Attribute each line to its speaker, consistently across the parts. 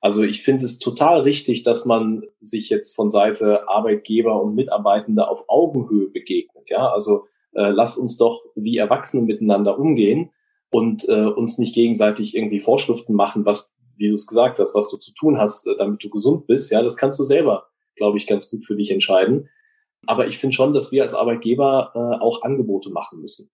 Speaker 1: Also ich finde es total richtig, dass man sich jetzt von Seite Arbeitgeber und Mitarbeitende auf Augenhöhe begegnet. Ja, also äh, lass uns doch wie Erwachsene miteinander umgehen und äh, uns nicht gegenseitig irgendwie Vorschriften machen, was, wie du es gesagt hast, was du zu tun hast, äh, damit du gesund bist. Ja, das kannst du selber, glaube ich, ganz gut für dich entscheiden. Aber ich finde schon, dass wir als Arbeitgeber äh, auch Angebote machen müssen.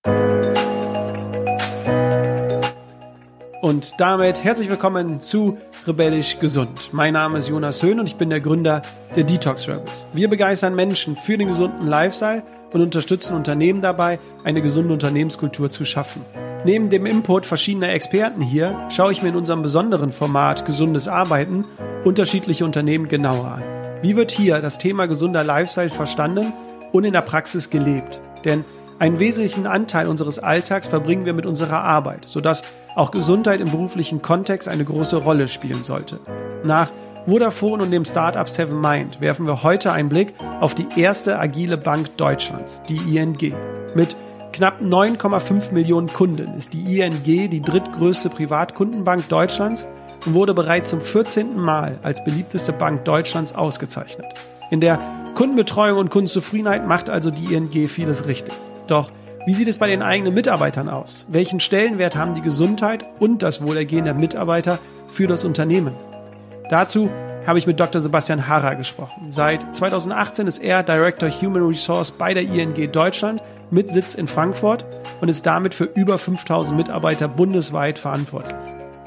Speaker 2: Und damit herzlich willkommen zu Rebellisch Gesund. Mein Name ist Jonas Höhn und ich bin der Gründer der Detox Rebels. Wir begeistern Menschen für den gesunden Lifestyle und unterstützen Unternehmen dabei, eine gesunde Unternehmenskultur zu schaffen. Neben dem Input verschiedener Experten hier schaue ich mir in unserem besonderen Format Gesundes Arbeiten unterschiedliche Unternehmen genauer an. Wie wird hier das Thema gesunder Lifestyle verstanden und in der Praxis gelebt? Denn einen wesentlichen Anteil unseres Alltags verbringen wir mit unserer Arbeit, sodass auch Gesundheit im beruflichen Kontext eine große Rolle spielen sollte. Nach Vodafone und dem Startup Seven Mind werfen wir heute einen Blick auf die erste agile Bank Deutschlands, die ING. Mit knapp 9,5 Millionen Kunden ist die ING die drittgrößte Privatkundenbank Deutschlands und wurde bereits zum 14. Mal als beliebteste Bank Deutschlands ausgezeichnet. In der Kundenbetreuung und Kundenzufriedenheit macht also die ING vieles richtig. Doch wie sieht es bei den eigenen Mitarbeitern aus? Welchen Stellenwert haben die Gesundheit und das Wohlergehen der Mitarbeiter für das Unternehmen? Dazu habe ich mit Dr. Sebastian Harrer gesprochen. Seit 2018 ist er Director Human Resource bei der ING Deutschland mit Sitz in Frankfurt und ist damit für über 5000 Mitarbeiter bundesweit verantwortlich.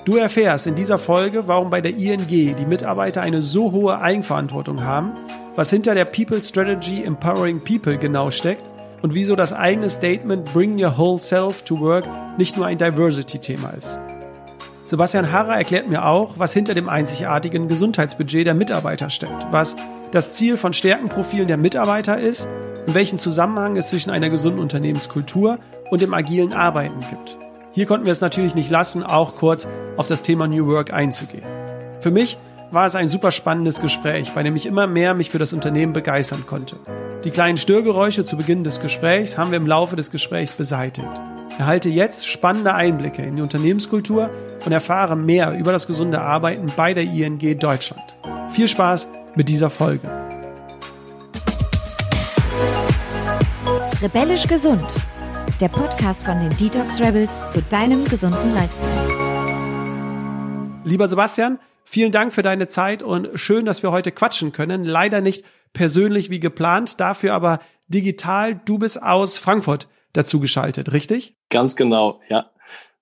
Speaker 2: Du erfährst in dieser Folge, warum bei der ING die Mitarbeiter eine so hohe Eigenverantwortung haben, was hinter der People Strategy Empowering People genau steckt und wieso das eigene Statement Bring Your Whole Self to Work nicht nur ein Diversity-Thema ist. Sebastian Harrer erklärt mir auch, was hinter dem einzigartigen Gesundheitsbudget der Mitarbeiter steckt, was das Ziel von Stärkenprofilen der Mitarbeiter ist und welchen Zusammenhang es zwischen einer gesunden Unternehmenskultur und dem agilen Arbeiten gibt. Hier konnten wir es natürlich nicht lassen, auch kurz auf das Thema New Work einzugehen. Für mich war es ein super spannendes Gespräch, bei dem ich immer mehr mich für das Unternehmen begeistern konnte. Die kleinen Störgeräusche zu Beginn des Gesprächs haben wir im Laufe des Gesprächs beseitigt. Erhalte jetzt spannende Einblicke in die Unternehmenskultur und erfahre mehr über das gesunde Arbeiten bei der ING Deutschland. Viel Spaß mit dieser Folge.
Speaker 3: Rebellisch gesund. Der Podcast von den Detox Rebels zu deinem gesunden Lifestyle.
Speaker 2: Lieber Sebastian, Vielen Dank für deine Zeit und schön, dass wir heute quatschen können. Leider nicht persönlich wie geplant, dafür aber digital. Du bist aus Frankfurt dazu geschaltet, richtig?
Speaker 1: Ganz genau, ja.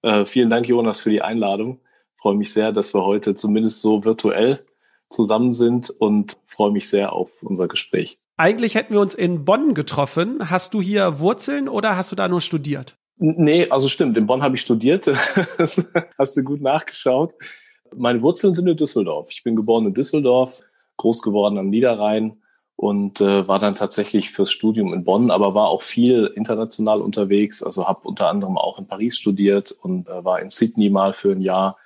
Speaker 1: Äh, vielen Dank, Jonas, für die Einladung. freue mich sehr, dass wir heute zumindest so virtuell zusammen sind und freue mich sehr auf unser Gespräch.
Speaker 2: Eigentlich hätten wir uns in Bonn getroffen. Hast du hier Wurzeln oder hast du da nur studiert?
Speaker 1: Nee, also stimmt. In Bonn habe ich studiert. hast du gut nachgeschaut. Meine Wurzeln sind in Düsseldorf. Ich bin geboren in Düsseldorf, groß geworden am Niederrhein und äh, war dann tatsächlich fürs Studium in Bonn, aber war auch viel international unterwegs. Also habe unter anderem auch in Paris studiert und äh, war in Sydney mal für ein Jahr.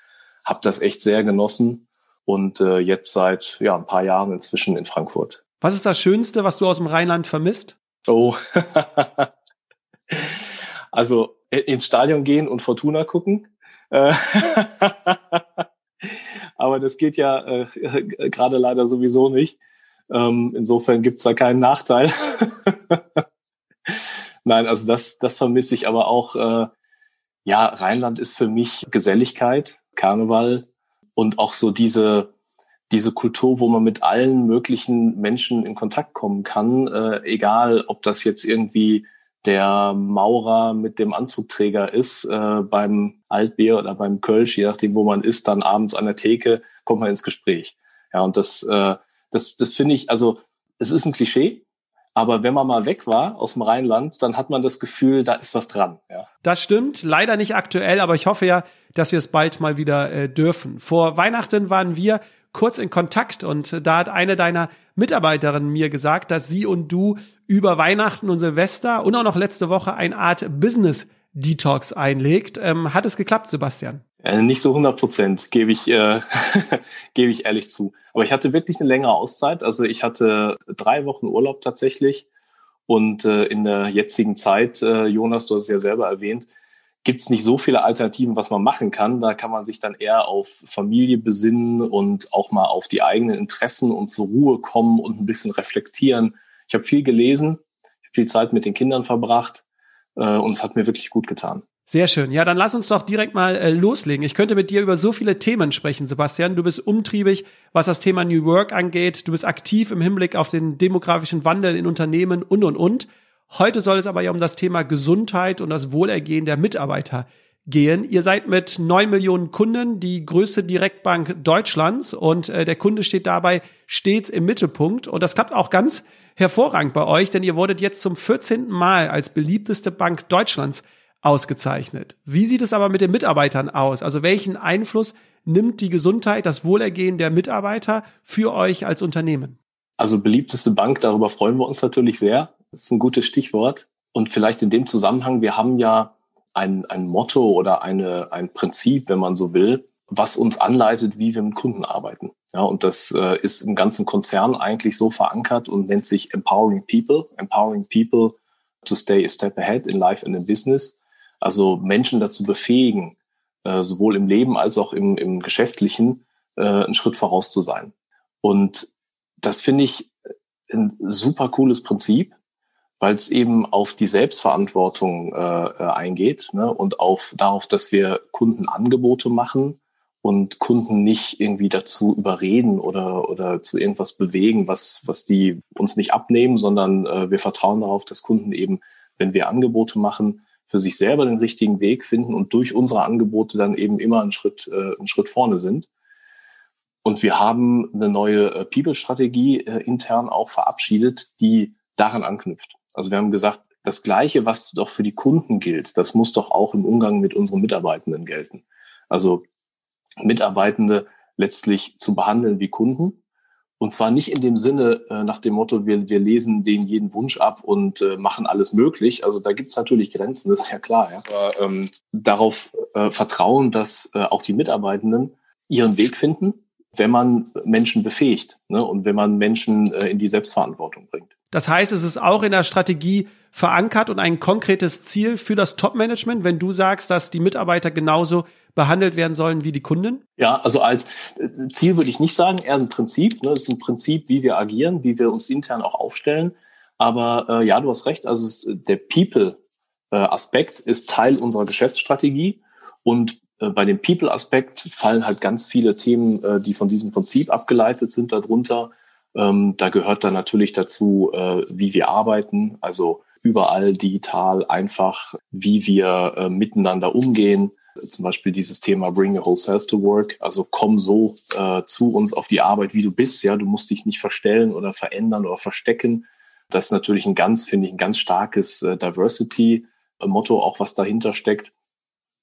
Speaker 1: Habe das echt sehr genossen und äh, jetzt seit ja ein paar Jahren inzwischen in Frankfurt.
Speaker 2: Was ist das Schönste, was du aus dem Rheinland vermisst?
Speaker 1: Oh, also ins Stadion gehen und Fortuna gucken. Aber das geht ja äh, gerade leider sowieso nicht. Ähm, insofern gibt's da keinen Nachteil. Nein, also das, das vermisse ich aber auch. Äh, ja, Rheinland ist für mich Geselligkeit, Karneval und auch so diese, diese Kultur, wo man mit allen möglichen Menschen in Kontakt kommen kann, äh, egal ob das jetzt irgendwie der Maurer mit dem Anzugträger ist, äh, beim Altbier oder beim Kölsch, je nachdem, wo man ist, dann abends an der Theke, kommt man ins Gespräch. Ja, und das, äh, das, das finde ich, also es ist ein Klischee, aber wenn man mal weg war aus dem Rheinland, dann hat man das Gefühl, da ist was dran. Ja.
Speaker 2: Das stimmt, leider nicht aktuell, aber ich hoffe ja, dass wir es bald mal wieder äh, dürfen. Vor Weihnachten waren wir kurz in Kontakt und da hat eine deiner Mitarbeiterinnen mir gesagt, dass sie und du über Weihnachten und Silvester und auch noch letzte Woche eine Art Business Detox einlegt. Ähm, hat es geklappt, Sebastian?
Speaker 1: Also nicht so 100 Prozent, gebe ich, äh, gebe ich ehrlich zu. Aber ich hatte wirklich eine längere Auszeit. Also ich hatte drei Wochen Urlaub tatsächlich. Und äh, in der jetzigen Zeit, äh, Jonas, du hast es ja selber erwähnt, gibt es nicht so viele Alternativen, was man machen kann. Da kann man sich dann eher auf Familie besinnen und auch mal auf die eigenen Interessen und zur Ruhe kommen und ein bisschen reflektieren. Ich habe viel gelesen, viel Zeit mit den Kindern verbracht äh, und es hat mir wirklich gut getan.
Speaker 2: Sehr schön. Ja, dann lass uns doch direkt mal äh, loslegen. Ich könnte mit dir über so viele Themen sprechen, Sebastian. Du bist umtriebig, was das Thema New Work angeht. Du bist aktiv im Hinblick auf den demografischen Wandel in Unternehmen und, und, und. Heute soll es aber ja um das Thema Gesundheit und das Wohlergehen der Mitarbeiter gehen. Ihr seid mit neun Millionen Kunden die größte Direktbank Deutschlands und äh, der Kunde steht dabei stets im Mittelpunkt. Und das klappt auch ganz hervorragend bei euch, denn ihr wurdet jetzt zum 14. Mal als beliebteste Bank Deutschlands ausgezeichnet. Wie sieht es aber mit den Mitarbeitern aus? Also welchen Einfluss nimmt die Gesundheit, das Wohlergehen der Mitarbeiter für euch als Unternehmen?
Speaker 1: Also beliebteste Bank, darüber freuen wir uns natürlich sehr. Das ist ein gutes Stichwort. Und vielleicht in dem Zusammenhang, wir haben ja ein, ein Motto oder eine, ein Prinzip, wenn man so will, was uns anleitet, wie wir mit Kunden arbeiten. Ja, und das äh, ist im ganzen Konzern eigentlich so verankert und nennt sich Empowering People. Empowering People to stay a step ahead in life and in business. Also Menschen dazu befähigen, äh, sowohl im Leben als auch im, im Geschäftlichen äh, einen Schritt voraus zu sein. Und das finde ich ein super cooles Prinzip, weil es eben auf die Selbstverantwortung äh, äh, eingeht ne? und auf darauf, dass wir Kunden Angebote machen und Kunden nicht irgendwie dazu überreden oder oder zu irgendwas bewegen, was was die uns nicht abnehmen, sondern äh, wir vertrauen darauf, dass Kunden eben, wenn wir Angebote machen, für sich selber den richtigen Weg finden und durch unsere Angebote dann eben immer einen Schritt äh, einen Schritt vorne sind. Und wir haben eine neue äh, People-Strategie äh, intern auch verabschiedet, die daran anknüpft. Also wir haben gesagt, das Gleiche, was doch für die Kunden gilt, das muss doch auch im Umgang mit unseren Mitarbeitenden gelten. Also Mitarbeitende letztlich zu behandeln wie Kunden. Und zwar nicht in dem Sinne äh, nach dem Motto, wir, wir lesen denen jeden Wunsch ab und äh, machen alles möglich. Also da gibt es natürlich Grenzen, das ist ja klar. Ja. Aber ähm, darauf äh, vertrauen, dass äh, auch die Mitarbeitenden ihren Weg finden, wenn man Menschen befähigt ne, und wenn man Menschen äh, in die Selbstverantwortung bringt.
Speaker 2: Das heißt, es ist auch in der Strategie verankert und ein konkretes Ziel für das Top-Management, wenn du sagst, dass die Mitarbeiter genauso behandelt werden sollen wie die Kunden?
Speaker 1: Ja, also als äh, Ziel würde ich nicht sagen, eher ein Prinzip. Ne? Das ist ein Prinzip, wie wir agieren, wie wir uns intern auch aufstellen. Aber äh, ja, du hast recht, also es, der People-Aspekt ist Teil unserer Geschäftsstrategie und äh, bei dem People-Aspekt fallen halt ganz viele Themen, äh, die von diesem Prinzip abgeleitet sind, darunter. Ähm, da gehört dann natürlich dazu, äh, wie wir arbeiten, also überall digital einfach, wie wir äh, miteinander umgehen. Zum Beispiel dieses Thema Bring your whole self to work. Also komm so äh, zu uns auf die Arbeit, wie du bist. Ja, du musst dich nicht verstellen oder verändern oder verstecken. Das ist natürlich ein ganz, finde ich, ein ganz starkes äh, Diversity-Motto, auch was dahinter steckt.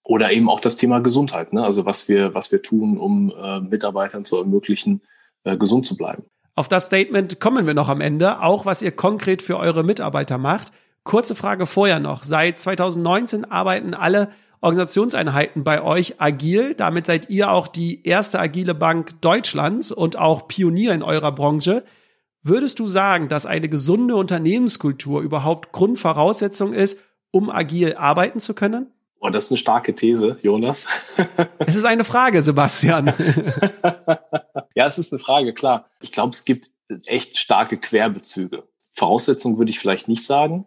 Speaker 1: Oder eben auch das Thema Gesundheit. Ne? Also was wir, was wir tun, um äh, Mitarbeitern zu ermöglichen, äh, gesund zu bleiben.
Speaker 2: Auf das Statement kommen wir noch am Ende, auch was ihr konkret für eure Mitarbeiter macht. Kurze Frage vorher noch. Seit 2019 arbeiten alle Organisationseinheiten bei euch agil. Damit seid ihr auch die erste agile Bank Deutschlands und auch Pionier in eurer Branche. Würdest du sagen, dass eine gesunde Unternehmenskultur überhaupt Grundvoraussetzung ist, um agil arbeiten zu können?
Speaker 1: Oh, das ist eine starke These, Jonas.
Speaker 2: es ist eine Frage, Sebastian.
Speaker 1: ja, es ist eine Frage, klar. Ich glaube, es gibt echt starke Querbezüge. Voraussetzung würde ich vielleicht nicht sagen,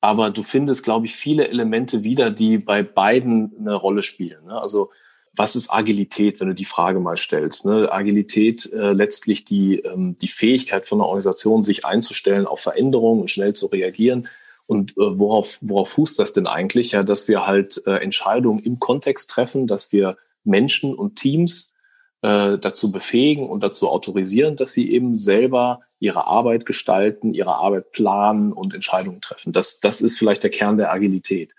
Speaker 1: aber du findest, glaube ich, viele Elemente wieder, die bei beiden eine Rolle spielen. Ne? Also was ist Agilität, wenn du die Frage mal stellst? Ne? Agilität äh, letztlich die, ähm, die Fähigkeit von einer Organisation, sich einzustellen auf Veränderungen und schnell zu reagieren und äh, worauf, worauf fußt das denn eigentlich? Ja, dass wir halt äh, Entscheidungen im Kontext treffen, dass wir Menschen und Teams äh, dazu befähigen und dazu autorisieren, dass sie eben selber ihre Arbeit gestalten, ihre Arbeit planen und Entscheidungen treffen. Das, das ist vielleicht der Kern der Agilität.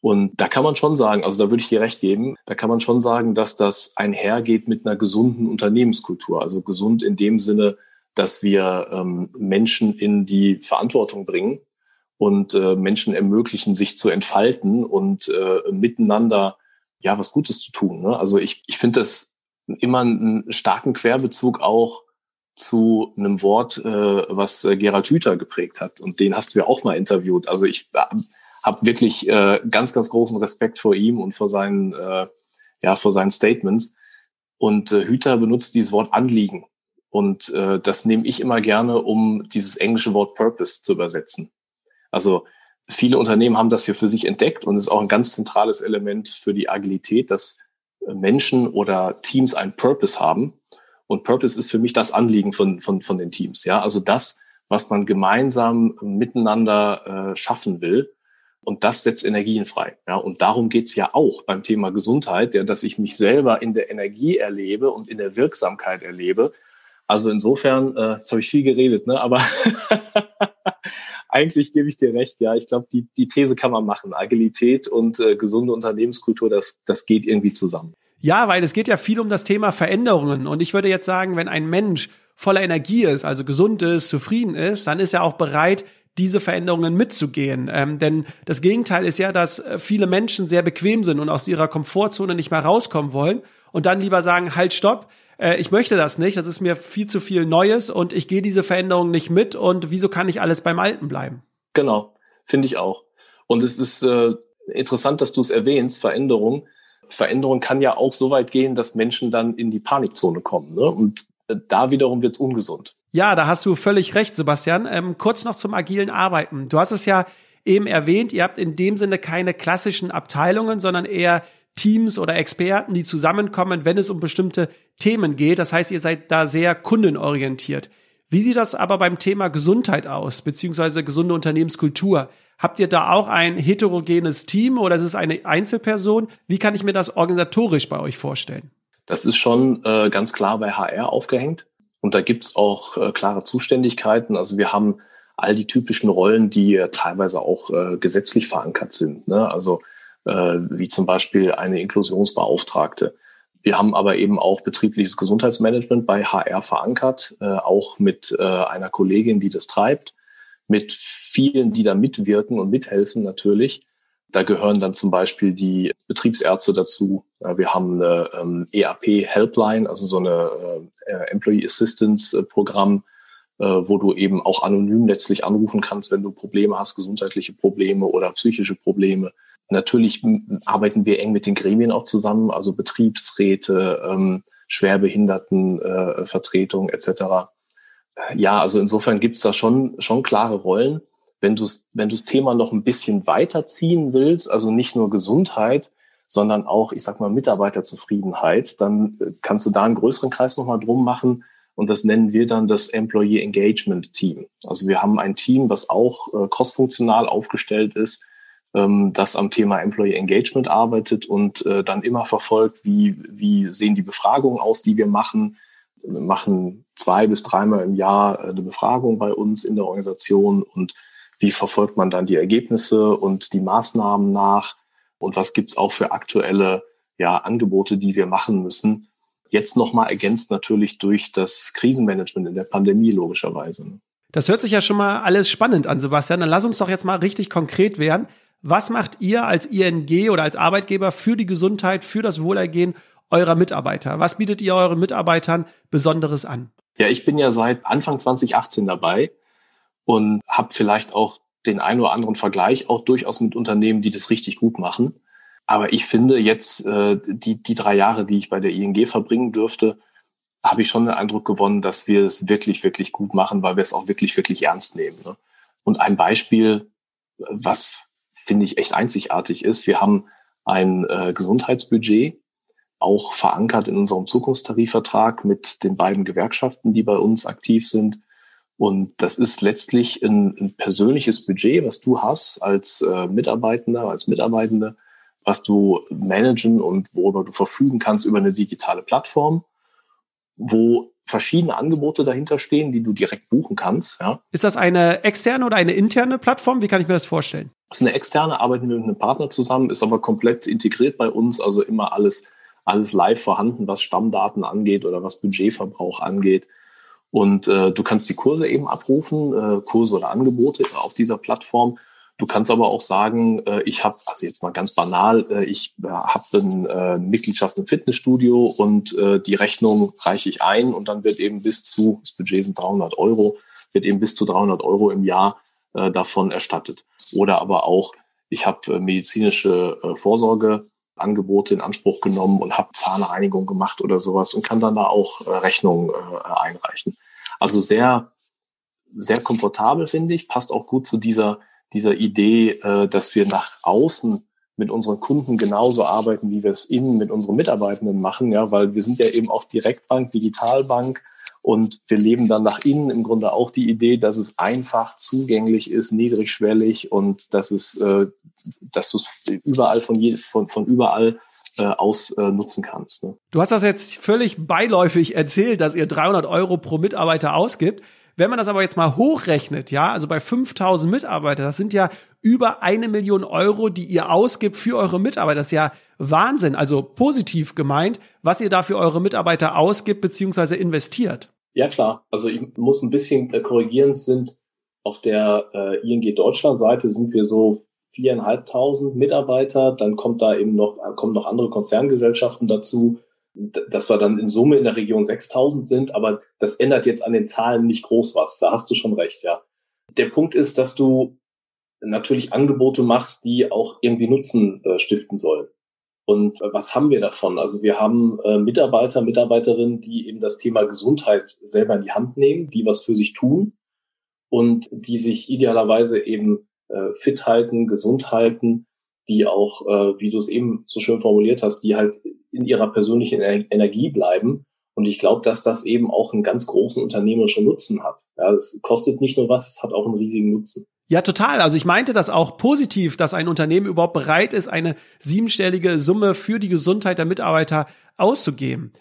Speaker 1: Und da kann man schon sagen, also da würde ich dir recht geben, da kann man schon sagen, dass das einhergeht mit einer gesunden Unternehmenskultur. Also gesund in dem Sinne, dass wir ähm, Menschen in die Verantwortung bringen und äh, Menschen ermöglichen, sich zu entfalten und äh, miteinander ja was Gutes zu tun. Ne? Also ich, ich finde das immer einen starken Querbezug auch zu einem Wort, äh, was äh, Gerald Hüther geprägt hat. Und den hast du ja auch mal interviewt. Also ich äh, habe wirklich äh, ganz, ganz großen Respekt vor ihm und vor seinen, äh, ja, vor seinen Statements. Und äh, Hüter benutzt dieses Wort Anliegen. Und äh, das nehme ich immer gerne, um dieses englische Wort Purpose zu übersetzen. Also viele Unternehmen haben das hier für sich entdeckt und ist auch ein ganz zentrales Element für die Agilität, dass äh, Menschen oder Teams einen Purpose haben. Und Purpose ist für mich das Anliegen von, von, von den Teams. Ja, also das, was man gemeinsam miteinander äh, schaffen will. Und das setzt Energien frei. Ja, und darum geht's ja auch beim Thema Gesundheit, ja, dass ich mich selber in der Energie erlebe und in der Wirksamkeit erlebe. Also insofern, äh, jetzt habe ich viel geredet, ne? aber eigentlich gebe ich dir recht, ja. Ich glaube, die, die These kann man machen. Agilität und äh, gesunde Unternehmenskultur, das, das geht irgendwie zusammen.
Speaker 2: Ja, weil es geht ja viel um das Thema Veränderungen. Und ich würde jetzt sagen, wenn ein Mensch voller Energie ist, also gesund ist, zufrieden ist, dann ist er auch bereit, diese Veränderungen mitzugehen. Ähm, denn das Gegenteil ist ja, dass viele Menschen sehr bequem sind und aus ihrer Komfortzone nicht mehr rauskommen wollen und dann lieber sagen, halt, stopp, äh, ich möchte das nicht, das ist mir viel zu viel Neues und ich gehe diese Veränderung nicht mit und wieso kann ich alles beim Alten bleiben?
Speaker 1: Genau, finde ich auch. Und es ist äh, interessant, dass du es erwähnst, Veränderung. Veränderung kann ja auch so weit gehen, dass Menschen dann in die Panikzone kommen. Ne? Und äh, da wiederum wird es ungesund.
Speaker 2: Ja, da hast du völlig recht, Sebastian. Ähm, kurz noch zum agilen Arbeiten. Du hast es ja eben erwähnt, ihr habt in dem Sinne keine klassischen Abteilungen, sondern eher Teams oder Experten, die zusammenkommen, wenn es um bestimmte Themen geht. Das heißt, ihr seid da sehr kundenorientiert. Wie sieht das aber beim Thema Gesundheit aus, beziehungsweise gesunde Unternehmenskultur? Habt ihr da auch ein heterogenes Team oder ist es eine Einzelperson? Wie kann ich mir das organisatorisch bei euch vorstellen?
Speaker 1: Das ist schon äh, ganz klar bei HR aufgehängt. Und da gibt's auch äh, klare Zuständigkeiten. Also wir haben all die typischen Rollen, die äh, teilweise auch äh, gesetzlich verankert sind. Ne? Also wie zum Beispiel eine Inklusionsbeauftragte. Wir haben aber eben auch betriebliches Gesundheitsmanagement bei HR verankert, äh, auch mit äh, einer Kollegin, die das treibt, mit vielen, die da mitwirken und mithelfen natürlich. Da gehören dann zum Beispiel die Betriebsärzte dazu. Wir haben eine ähm, EAP-Helpline, also so eine äh, Employee Assistance-Programm, äh, wo du eben auch anonym letztlich anrufen kannst, wenn du Probleme hast, gesundheitliche Probleme oder psychische Probleme. Natürlich arbeiten wir eng mit den Gremien auch zusammen, also Betriebsräte, ähm, Schwerbehindertenvertretung äh, etc. Ja, also insofern gibt's da schon, schon klare Rollen wenn du wenn du das Thema noch ein bisschen weiterziehen willst, also nicht nur Gesundheit, sondern auch, ich sag mal, Mitarbeiterzufriedenheit, dann äh, kannst du da einen größeren Kreis nochmal drum machen. Und das nennen wir dann das Employee Engagement Team. Also wir haben ein Team, was auch äh, crossfunktional aufgestellt ist, ähm, das am Thema Employee Engagement arbeitet und äh, dann immer verfolgt, wie, wie sehen die Befragungen aus, die wir machen. Wir machen zwei bis dreimal im Jahr äh, eine Befragung bei uns in der Organisation und wie verfolgt man dann die Ergebnisse und die Maßnahmen nach und was gibt's auch für aktuelle ja, Angebote, die wir machen müssen. Jetzt nochmal ergänzt natürlich durch das Krisenmanagement in der Pandemie logischerweise. Ne?
Speaker 2: Das hört sich ja schon mal alles spannend an, Sebastian. Dann lass uns doch jetzt mal richtig konkret werden. Was macht ihr als ING oder als Arbeitgeber für die Gesundheit, für das Wohlergehen eurer Mitarbeiter? Was bietet ihr euren Mitarbeitern Besonderes an?
Speaker 1: Ja, ich bin ja seit Anfang 2018 dabei und habe vielleicht auch den einen oder anderen Vergleich auch durchaus mit Unternehmen, die das richtig gut machen. Aber ich finde jetzt äh, die, die drei Jahre, die ich bei der ING verbringen dürfte, habe ich schon den Eindruck gewonnen, dass wir es wirklich, wirklich gut machen, weil wir es auch wirklich, wirklich ernst nehmen. Ne? Und ein Beispiel, was finde ich echt einzigartig ist, wir haben ein äh, Gesundheitsbudget, auch verankert in unserem Zukunftstarifvertrag mit den beiden Gewerkschaften, die bei uns aktiv sind. Und das ist letztlich ein, ein persönliches Budget, was du hast als äh, Mitarbeitender, als Mitarbeitende, was du managen und worüber du verfügen kannst über eine digitale Plattform, wo verschiedene Angebote dahinter stehen, die du direkt buchen kannst. Ja.
Speaker 2: Ist das eine externe oder eine interne Plattform? Wie kann ich mir das vorstellen?
Speaker 1: Das ist eine externe, arbeiten wir mit einem Partner zusammen, ist aber komplett integriert bei uns, also immer alles, alles live vorhanden, was Stammdaten angeht oder was Budgetverbrauch angeht. Und äh, du kannst die Kurse eben abrufen, äh, Kurse oder Angebote auf dieser Plattform. Du kannst aber auch sagen, äh, ich habe, also jetzt mal ganz banal, äh, ich äh, habe eine äh, Mitgliedschaft im Fitnessstudio und äh, die Rechnung reiche ich ein und dann wird eben bis zu, das Budget sind 300 Euro, wird eben bis zu 300 Euro im Jahr äh, davon erstattet. Oder aber auch, ich habe äh, medizinische äh, Vorsorgeangebote in Anspruch genommen und habe Zahnreinigung gemacht oder sowas und kann dann da auch äh, Rechnungen äh, einreichen. Also sehr, sehr komfortabel, finde ich, passt auch gut zu dieser, dieser Idee, äh, dass wir nach außen mit unseren Kunden genauso arbeiten, wie wir es innen mit unseren Mitarbeitenden machen, ja, weil wir sind ja eben auch Direktbank, Digitalbank und wir leben dann nach innen im Grunde auch die Idee, dass es einfach zugänglich ist, niedrigschwellig und dass es, äh, dass du es überall von, je, von, von überall äh, aus äh, nutzen kannst. Ne?
Speaker 2: Du hast das jetzt völlig beiläufig erzählt, dass ihr 300 Euro pro Mitarbeiter ausgibt. Wenn man das aber jetzt mal hochrechnet, ja, also bei 5000 Mitarbeiter, das sind ja über eine Million Euro, die ihr ausgibt für eure Mitarbeiter. Das ist ja Wahnsinn, also positiv gemeint, was ihr da für eure Mitarbeiter ausgibt bzw. investiert.
Speaker 1: Ja, klar. Also ich muss ein bisschen äh, korrigieren, sind auf der äh, ING Deutschland Seite sind wir so viereinhalbtausend Mitarbeiter, dann kommt da eben noch, kommen noch andere Konzerngesellschaften dazu, dass wir dann in Summe in der Region 6000 sind, aber das ändert jetzt an den Zahlen nicht groß was. Da hast du schon recht, ja. Der Punkt ist, dass du natürlich Angebote machst, die auch irgendwie Nutzen äh, stiften sollen. Und äh, was haben wir davon? Also wir haben äh, Mitarbeiter, Mitarbeiterinnen, die eben das Thema Gesundheit selber in die Hand nehmen, die was für sich tun und die sich idealerweise eben äh, fit halten, gesund halten, die auch, äh, wie du es eben so schön formuliert hast, die halt in ihrer persönlichen Energie bleiben. Und ich glaube, dass das eben auch einen ganz großen unternehmerischen Nutzen hat. Ja, es kostet nicht nur was, es hat auch einen riesigen Nutzen.
Speaker 2: Ja, total. Also ich meinte das auch positiv, dass ein Unternehmen überhaupt bereit ist, eine siebenstellige Summe für die Gesundheit der Mitarbeiter auszugeben.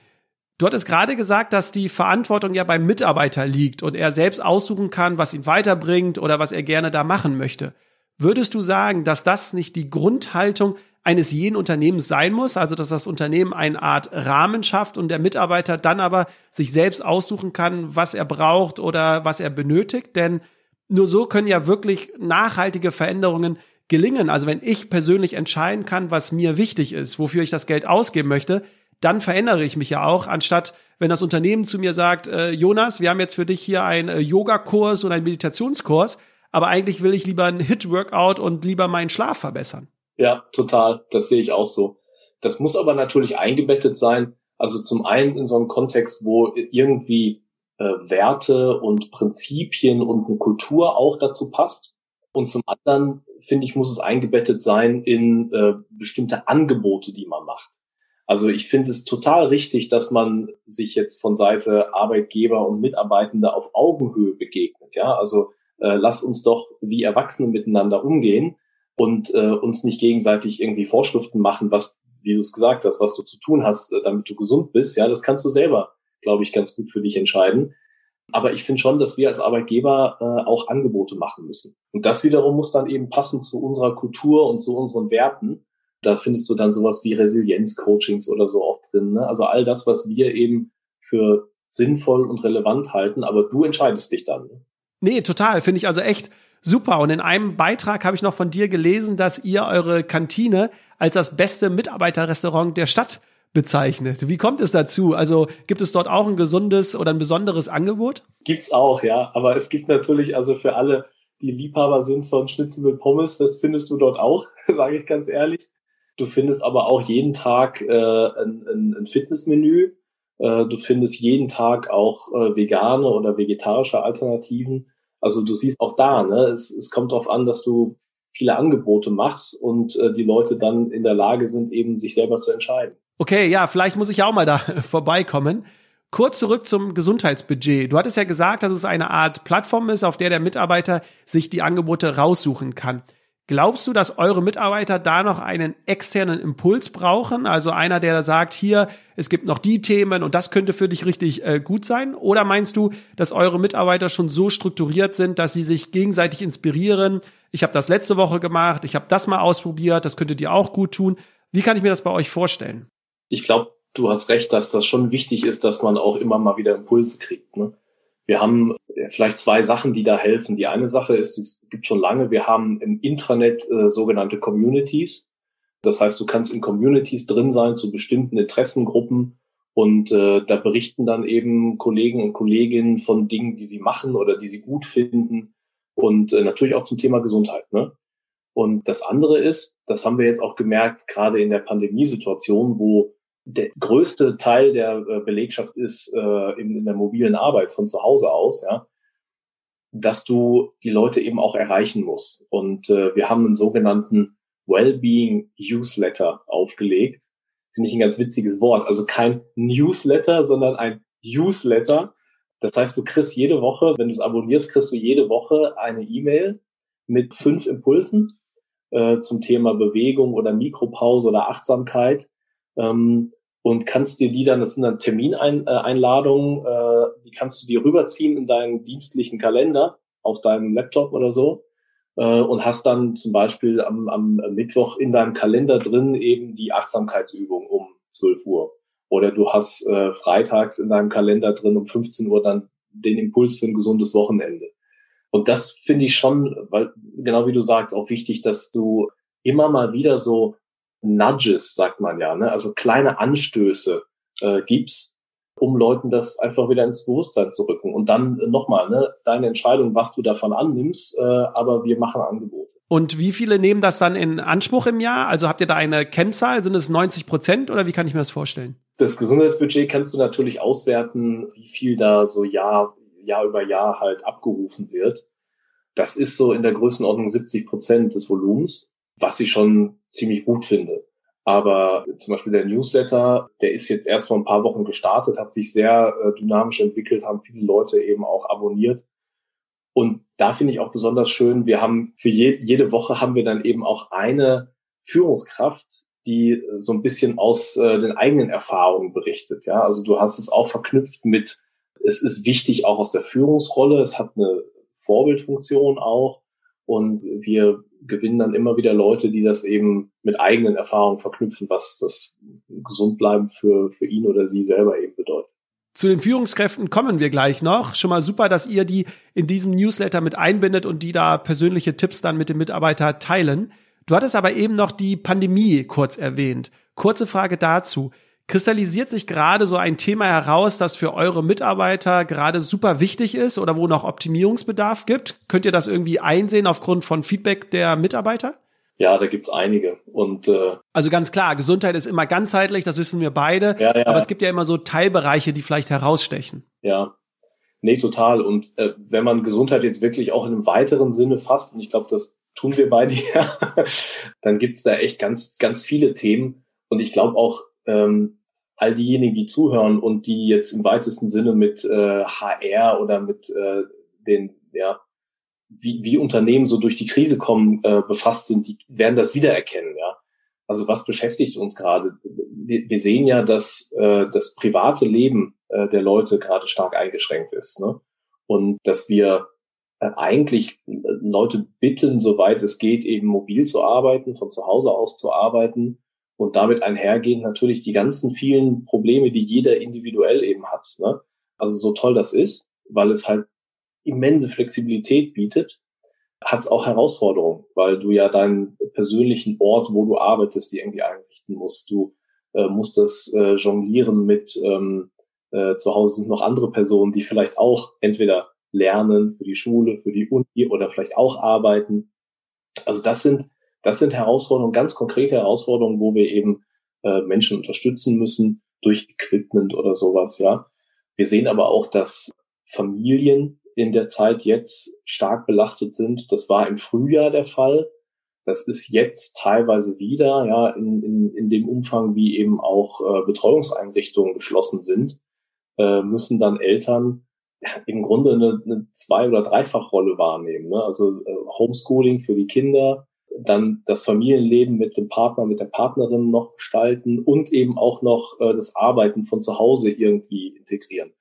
Speaker 2: Du hattest gerade gesagt, dass die Verantwortung ja beim Mitarbeiter liegt und er selbst aussuchen kann, was ihn weiterbringt oder was er gerne da machen möchte. Würdest du sagen, dass das nicht die Grundhaltung eines jeden Unternehmens sein muss, also dass das Unternehmen eine Art Rahmen schafft und der Mitarbeiter dann aber sich selbst aussuchen kann, was er braucht oder was er benötigt, denn nur so können ja wirklich nachhaltige Veränderungen gelingen. Also wenn ich persönlich entscheiden kann, was mir wichtig ist, wofür ich das Geld ausgeben möchte, dann verändere ich mich ja auch, anstatt wenn das Unternehmen zu mir sagt, äh, Jonas, wir haben jetzt für dich hier einen äh, Yoga-Kurs oder einen Meditationskurs, aber eigentlich will ich lieber ein Hit-Workout und lieber meinen Schlaf verbessern.
Speaker 1: Ja, total. Das sehe ich auch so. Das muss aber natürlich eingebettet sein. Also zum einen in so einem Kontext, wo irgendwie äh, Werte und Prinzipien und eine Kultur auch dazu passt. Und zum anderen, finde ich, muss es eingebettet sein in äh, bestimmte Angebote, die man macht. Also ich finde es total richtig, dass man sich jetzt von Seite Arbeitgeber und Mitarbeitende auf Augenhöhe begegnet. Ja, also äh, lass uns doch wie Erwachsene miteinander umgehen und äh, uns nicht gegenseitig irgendwie Vorschriften machen, was, wie du es gesagt hast, was du zu tun hast, äh, damit du gesund bist. Ja, das kannst du selber, glaube ich, ganz gut für dich entscheiden. Aber ich finde schon, dass wir als Arbeitgeber äh, auch Angebote machen müssen. Und das wiederum muss dann eben passen zu unserer Kultur und zu unseren Werten. Da findest du dann sowas wie Resilienz-Coachings oder so auch drin. Ne? Also all das, was wir eben für sinnvoll und relevant halten, aber du entscheidest dich dann. Ne?
Speaker 2: Nee, total. Finde ich also echt super. Und in einem Beitrag habe ich noch von dir gelesen, dass ihr eure Kantine als das beste Mitarbeiterrestaurant der Stadt bezeichnet. Wie kommt es dazu? Also gibt es dort auch ein gesundes oder ein besonderes Angebot?
Speaker 1: Gibt's auch, ja. Aber es gibt natürlich also für alle, die Liebhaber sind von Schnitzel mit Pommes, das findest du dort auch, sage ich ganz ehrlich. Du findest aber auch jeden Tag äh, ein, ein, ein Fitnessmenü. Äh, du findest jeden Tag auch äh, vegane oder vegetarische Alternativen. Also du siehst auch da, ne, es, es kommt darauf an, dass du viele Angebote machst und äh, die Leute dann in der Lage sind, eben sich selber zu entscheiden.
Speaker 2: Okay, ja, vielleicht muss ich ja auch mal da vorbeikommen. Kurz zurück zum Gesundheitsbudget. Du hattest ja gesagt, dass es eine Art Plattform ist, auf der der Mitarbeiter sich die Angebote raussuchen kann. Glaubst du, dass eure Mitarbeiter da noch einen externen Impuls brauchen? Also einer, der sagt, hier, es gibt noch die Themen und das könnte für dich richtig äh, gut sein? Oder meinst du, dass eure Mitarbeiter schon so strukturiert sind, dass sie sich gegenseitig inspirieren? Ich habe das letzte Woche gemacht, ich habe das mal ausprobiert, das könnte dir auch gut tun. Wie kann ich mir das bei euch vorstellen?
Speaker 1: Ich glaube, du hast recht, dass das schon wichtig ist, dass man auch immer mal wieder Impulse kriegt. Ne? Wir haben vielleicht zwei Sachen, die da helfen. Die eine Sache ist, es gibt schon lange, wir haben im Intranet äh, sogenannte Communities. Das heißt, du kannst in Communities drin sein zu bestimmten Interessengruppen und äh, da berichten dann eben Kollegen und Kolleginnen von Dingen, die sie machen oder die sie gut finden und äh, natürlich auch zum Thema Gesundheit. Ne? Und das andere ist, das haben wir jetzt auch gemerkt, gerade in der Pandemiesituation, wo der größte Teil der äh, Belegschaft ist äh, in, in der mobilen Arbeit von zu Hause aus, ja, dass du die Leute eben auch erreichen musst. Und äh, wir haben einen sogenannten Wellbeing Newsletter aufgelegt. Finde ich ein ganz witziges Wort. Also kein Newsletter, sondern ein Newsletter. Das heißt, du kriegst jede Woche, wenn du es abonnierst, kriegst du jede Woche eine E-Mail mit fünf Impulsen äh, zum Thema Bewegung oder Mikropause oder Achtsamkeit. Ähm, und kannst dir die dann, das sind dann Termineinladungen, äh, die kannst du dir rüberziehen in deinen dienstlichen Kalender auf deinem Laptop oder so äh, und hast dann zum Beispiel am, am Mittwoch in deinem Kalender drin eben die Achtsamkeitsübung um 12 Uhr. Oder du hast äh, freitags in deinem Kalender drin um 15 Uhr dann den Impuls für ein gesundes Wochenende. Und das finde ich schon, weil genau wie du sagst, auch wichtig, dass du immer mal wieder so Nudges, sagt man ja, ne? also kleine Anstöße äh, gibst, um Leuten das einfach wieder ins Bewusstsein zu rücken. Und dann äh, nochmal, ne, deine Entscheidung, was du davon annimmst, äh, aber wir machen Angebote.
Speaker 2: Und wie viele nehmen das dann in Anspruch im Jahr? Also habt ihr da eine Kennzahl? Sind es 90 Prozent oder wie kann ich mir das vorstellen?
Speaker 1: Das Gesundheitsbudget kannst du natürlich auswerten, wie viel da so Jahr, Jahr über Jahr halt abgerufen wird. Das ist so in der Größenordnung 70 Prozent des Volumens, was ich schon ziemlich gut finde. Aber zum Beispiel der Newsletter, der ist jetzt erst vor ein paar Wochen gestartet, hat sich sehr äh, dynamisch entwickelt, haben viele Leute eben auch abonniert. Und da finde ich auch besonders schön, wir haben für je, jede Woche haben wir dann eben auch eine Führungskraft, die so ein bisschen aus äh, den eigenen Erfahrungen berichtet. Ja, also du hast es auch verknüpft mit, es ist wichtig auch aus der Führungsrolle, es hat eine Vorbildfunktion auch. Und wir gewinnen dann immer wieder Leute, die das eben mit eigenen Erfahrungen verknüpfen, was das Gesundbleiben für, für ihn oder sie selber eben bedeutet.
Speaker 2: Zu den Führungskräften kommen wir gleich noch. Schon mal super, dass ihr die in diesem Newsletter mit einbindet und die da persönliche Tipps dann mit dem Mitarbeiter teilen. Du hattest aber eben noch die Pandemie kurz erwähnt. Kurze Frage dazu. Kristallisiert sich gerade so ein Thema heraus, das für eure Mitarbeiter gerade super wichtig ist oder wo noch Optimierungsbedarf gibt? Könnt ihr das irgendwie einsehen aufgrund von Feedback der Mitarbeiter?
Speaker 1: Ja, da gibt's einige. Und äh,
Speaker 2: also ganz klar, Gesundheit ist immer ganzheitlich, das wissen wir beide. Ja, ja. Aber es gibt ja immer so Teilbereiche, die vielleicht herausstechen.
Speaker 1: Ja, nee, total. Und äh, wenn man Gesundheit jetzt wirklich auch in einem weiteren Sinne fasst, und ich glaube, das tun wir beide ja, dann gibt's da echt ganz, ganz viele Themen. Und ich glaube auch, ähm, all diejenigen, die zuhören und die jetzt im weitesten Sinne mit äh, HR oder mit äh, den, ja, wie, wie Unternehmen so durch die Krise kommen, äh, befasst sind, die werden das wiedererkennen, ja. Also was beschäftigt uns gerade? Wir, wir sehen ja, dass äh, das private Leben äh, der Leute gerade stark eingeschränkt ist. Ne? Und dass wir äh, eigentlich Leute bitten, soweit es geht, eben mobil zu arbeiten, von zu Hause aus zu arbeiten und damit einhergehen natürlich die ganzen vielen Probleme, die jeder individuell eben hat. Ne? Also so toll das ist, weil es halt immense Flexibilität bietet, hat es auch Herausforderungen, weil du ja deinen persönlichen Ort, wo du arbeitest, die irgendwie einrichten musst. Du äh, musst das äh, jonglieren mit ähm, äh, zu Hause sind noch andere Personen, die vielleicht auch entweder lernen für die Schule, für die Uni oder vielleicht auch arbeiten. Also das sind das sind Herausforderungen, ganz konkrete Herausforderungen, wo wir eben äh, Menschen unterstützen müssen durch Equipment oder sowas. Ja, wir sehen aber auch, dass Familien in der Zeit jetzt stark belastet sind. Das war im Frühjahr der Fall. Das ist jetzt teilweise wieder, ja, in, in, in dem Umfang, wie eben auch äh, Betreuungseinrichtungen geschlossen sind, äh, müssen dann Eltern im Grunde eine, eine Zwei- oder Dreifachrolle wahrnehmen. Ne? Also äh, Homeschooling für die Kinder, dann das Familienleben mit dem Partner, mit der Partnerin noch gestalten und eben auch noch äh, das Arbeiten von zu Hause irgendwie integrieren.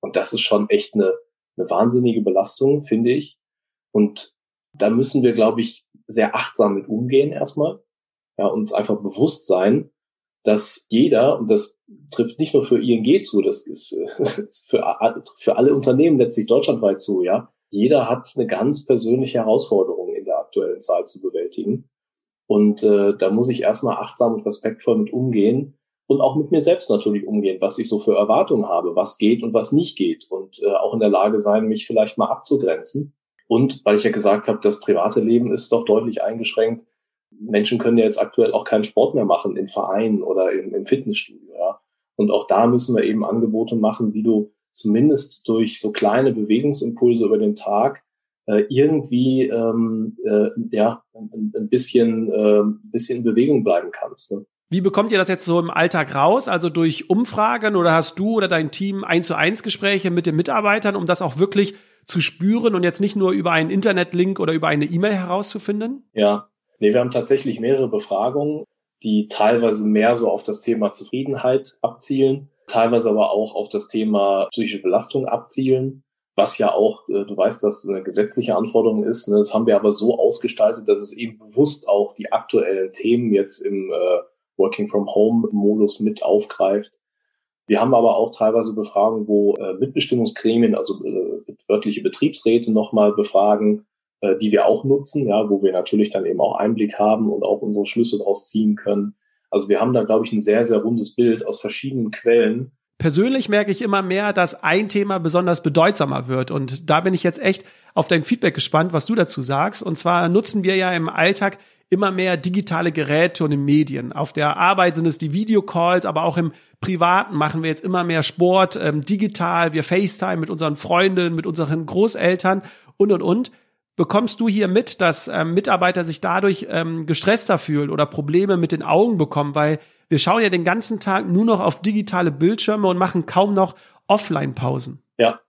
Speaker 1: Und das ist schon echt eine, eine wahnsinnige Belastung, finde ich. Und da müssen wir, glaube ich, sehr achtsam mit umgehen erstmal. Ja, uns einfach bewusst sein, dass jeder, und das trifft nicht nur für ING zu, das ist, für, für alle Unternehmen letztlich deutschlandweit zu, ja. Jeder hat eine ganz persönliche Herausforderung aktuellen Zeit zu bewältigen. Und äh, da muss ich erstmal achtsam und respektvoll mit umgehen und auch mit mir selbst natürlich umgehen, was ich so für Erwartungen habe, was geht und was nicht geht und äh, auch in der Lage sein, mich vielleicht mal abzugrenzen Und weil ich ja gesagt habe, das private Leben ist doch deutlich eingeschränkt. Menschen können ja jetzt aktuell auch keinen Sport mehr machen in Vereinen oder im, im Fitnessstudio. Ja. Und auch da müssen wir eben Angebote machen, wie du zumindest durch so kleine Bewegungsimpulse über den Tag äh, irgendwie ähm, äh, ja ein, ein bisschen äh, ein bisschen in Bewegung bleiben kannst. Ne?
Speaker 2: Wie bekommt ihr das jetzt so im Alltag raus? Also durch Umfragen oder hast du oder dein Team eins zu eins Gespräche mit den Mitarbeitern, um das auch wirklich zu spüren und jetzt nicht nur über einen Internetlink oder über eine E-Mail herauszufinden?
Speaker 1: Ja, nee, wir haben tatsächlich mehrere Befragungen, die teilweise mehr so auf das Thema Zufriedenheit abzielen, teilweise aber auch auf das Thema psychische Belastung abzielen, was ja auch, äh, du weißt, dass eine gesetzliche Anforderung ist. Ne? Das haben wir aber so ausgestaltet, dass es eben bewusst auch die aktuellen Themen jetzt im äh, Working from Home Modus mit aufgreift. Wir haben aber auch teilweise Befragungen, wo äh, Mitbestimmungsgremien, also äh, örtliche Betriebsräte nochmal befragen, äh, die wir auch nutzen, ja, wo wir natürlich dann eben auch Einblick haben und auch unsere Schlüsse daraus ziehen können. Also wir haben da, glaube ich, ein sehr, sehr rundes Bild aus verschiedenen Quellen.
Speaker 2: Persönlich merke ich immer mehr, dass ein Thema besonders bedeutsamer wird. Und da bin ich jetzt echt auf dein Feedback gespannt, was du dazu sagst. Und zwar nutzen wir ja im Alltag immer mehr digitale Geräte und in Medien. Auf der Arbeit sind es die Videocalls, aber auch im Privaten machen wir jetzt immer mehr Sport ähm, digital. Wir FaceTime mit unseren Freunden, mit unseren Großeltern und und und. Bekommst du hier mit, dass ähm, Mitarbeiter sich dadurch ähm, gestresster fühlen oder Probleme mit den Augen bekommen? Weil wir schauen ja den ganzen Tag nur noch auf digitale Bildschirme und machen kaum noch Offline-Pausen.
Speaker 1: Ja,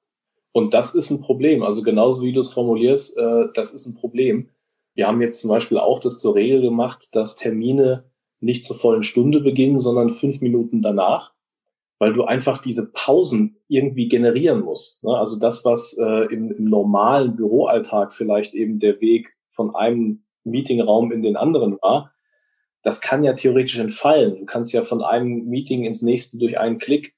Speaker 1: und das ist ein Problem. Also genauso wie du es formulierst, äh, das ist ein Problem. Wir haben jetzt zum Beispiel auch das zur Regel gemacht, dass Termine nicht zur vollen Stunde beginnen, sondern fünf Minuten danach, weil du einfach diese Pausen irgendwie generieren musst. Ne? Also das, was äh, im, im normalen Büroalltag vielleicht eben der Weg von einem Meetingraum in den anderen war, das kann ja theoretisch entfallen. Du kannst ja von einem Meeting ins nächste durch einen Klick.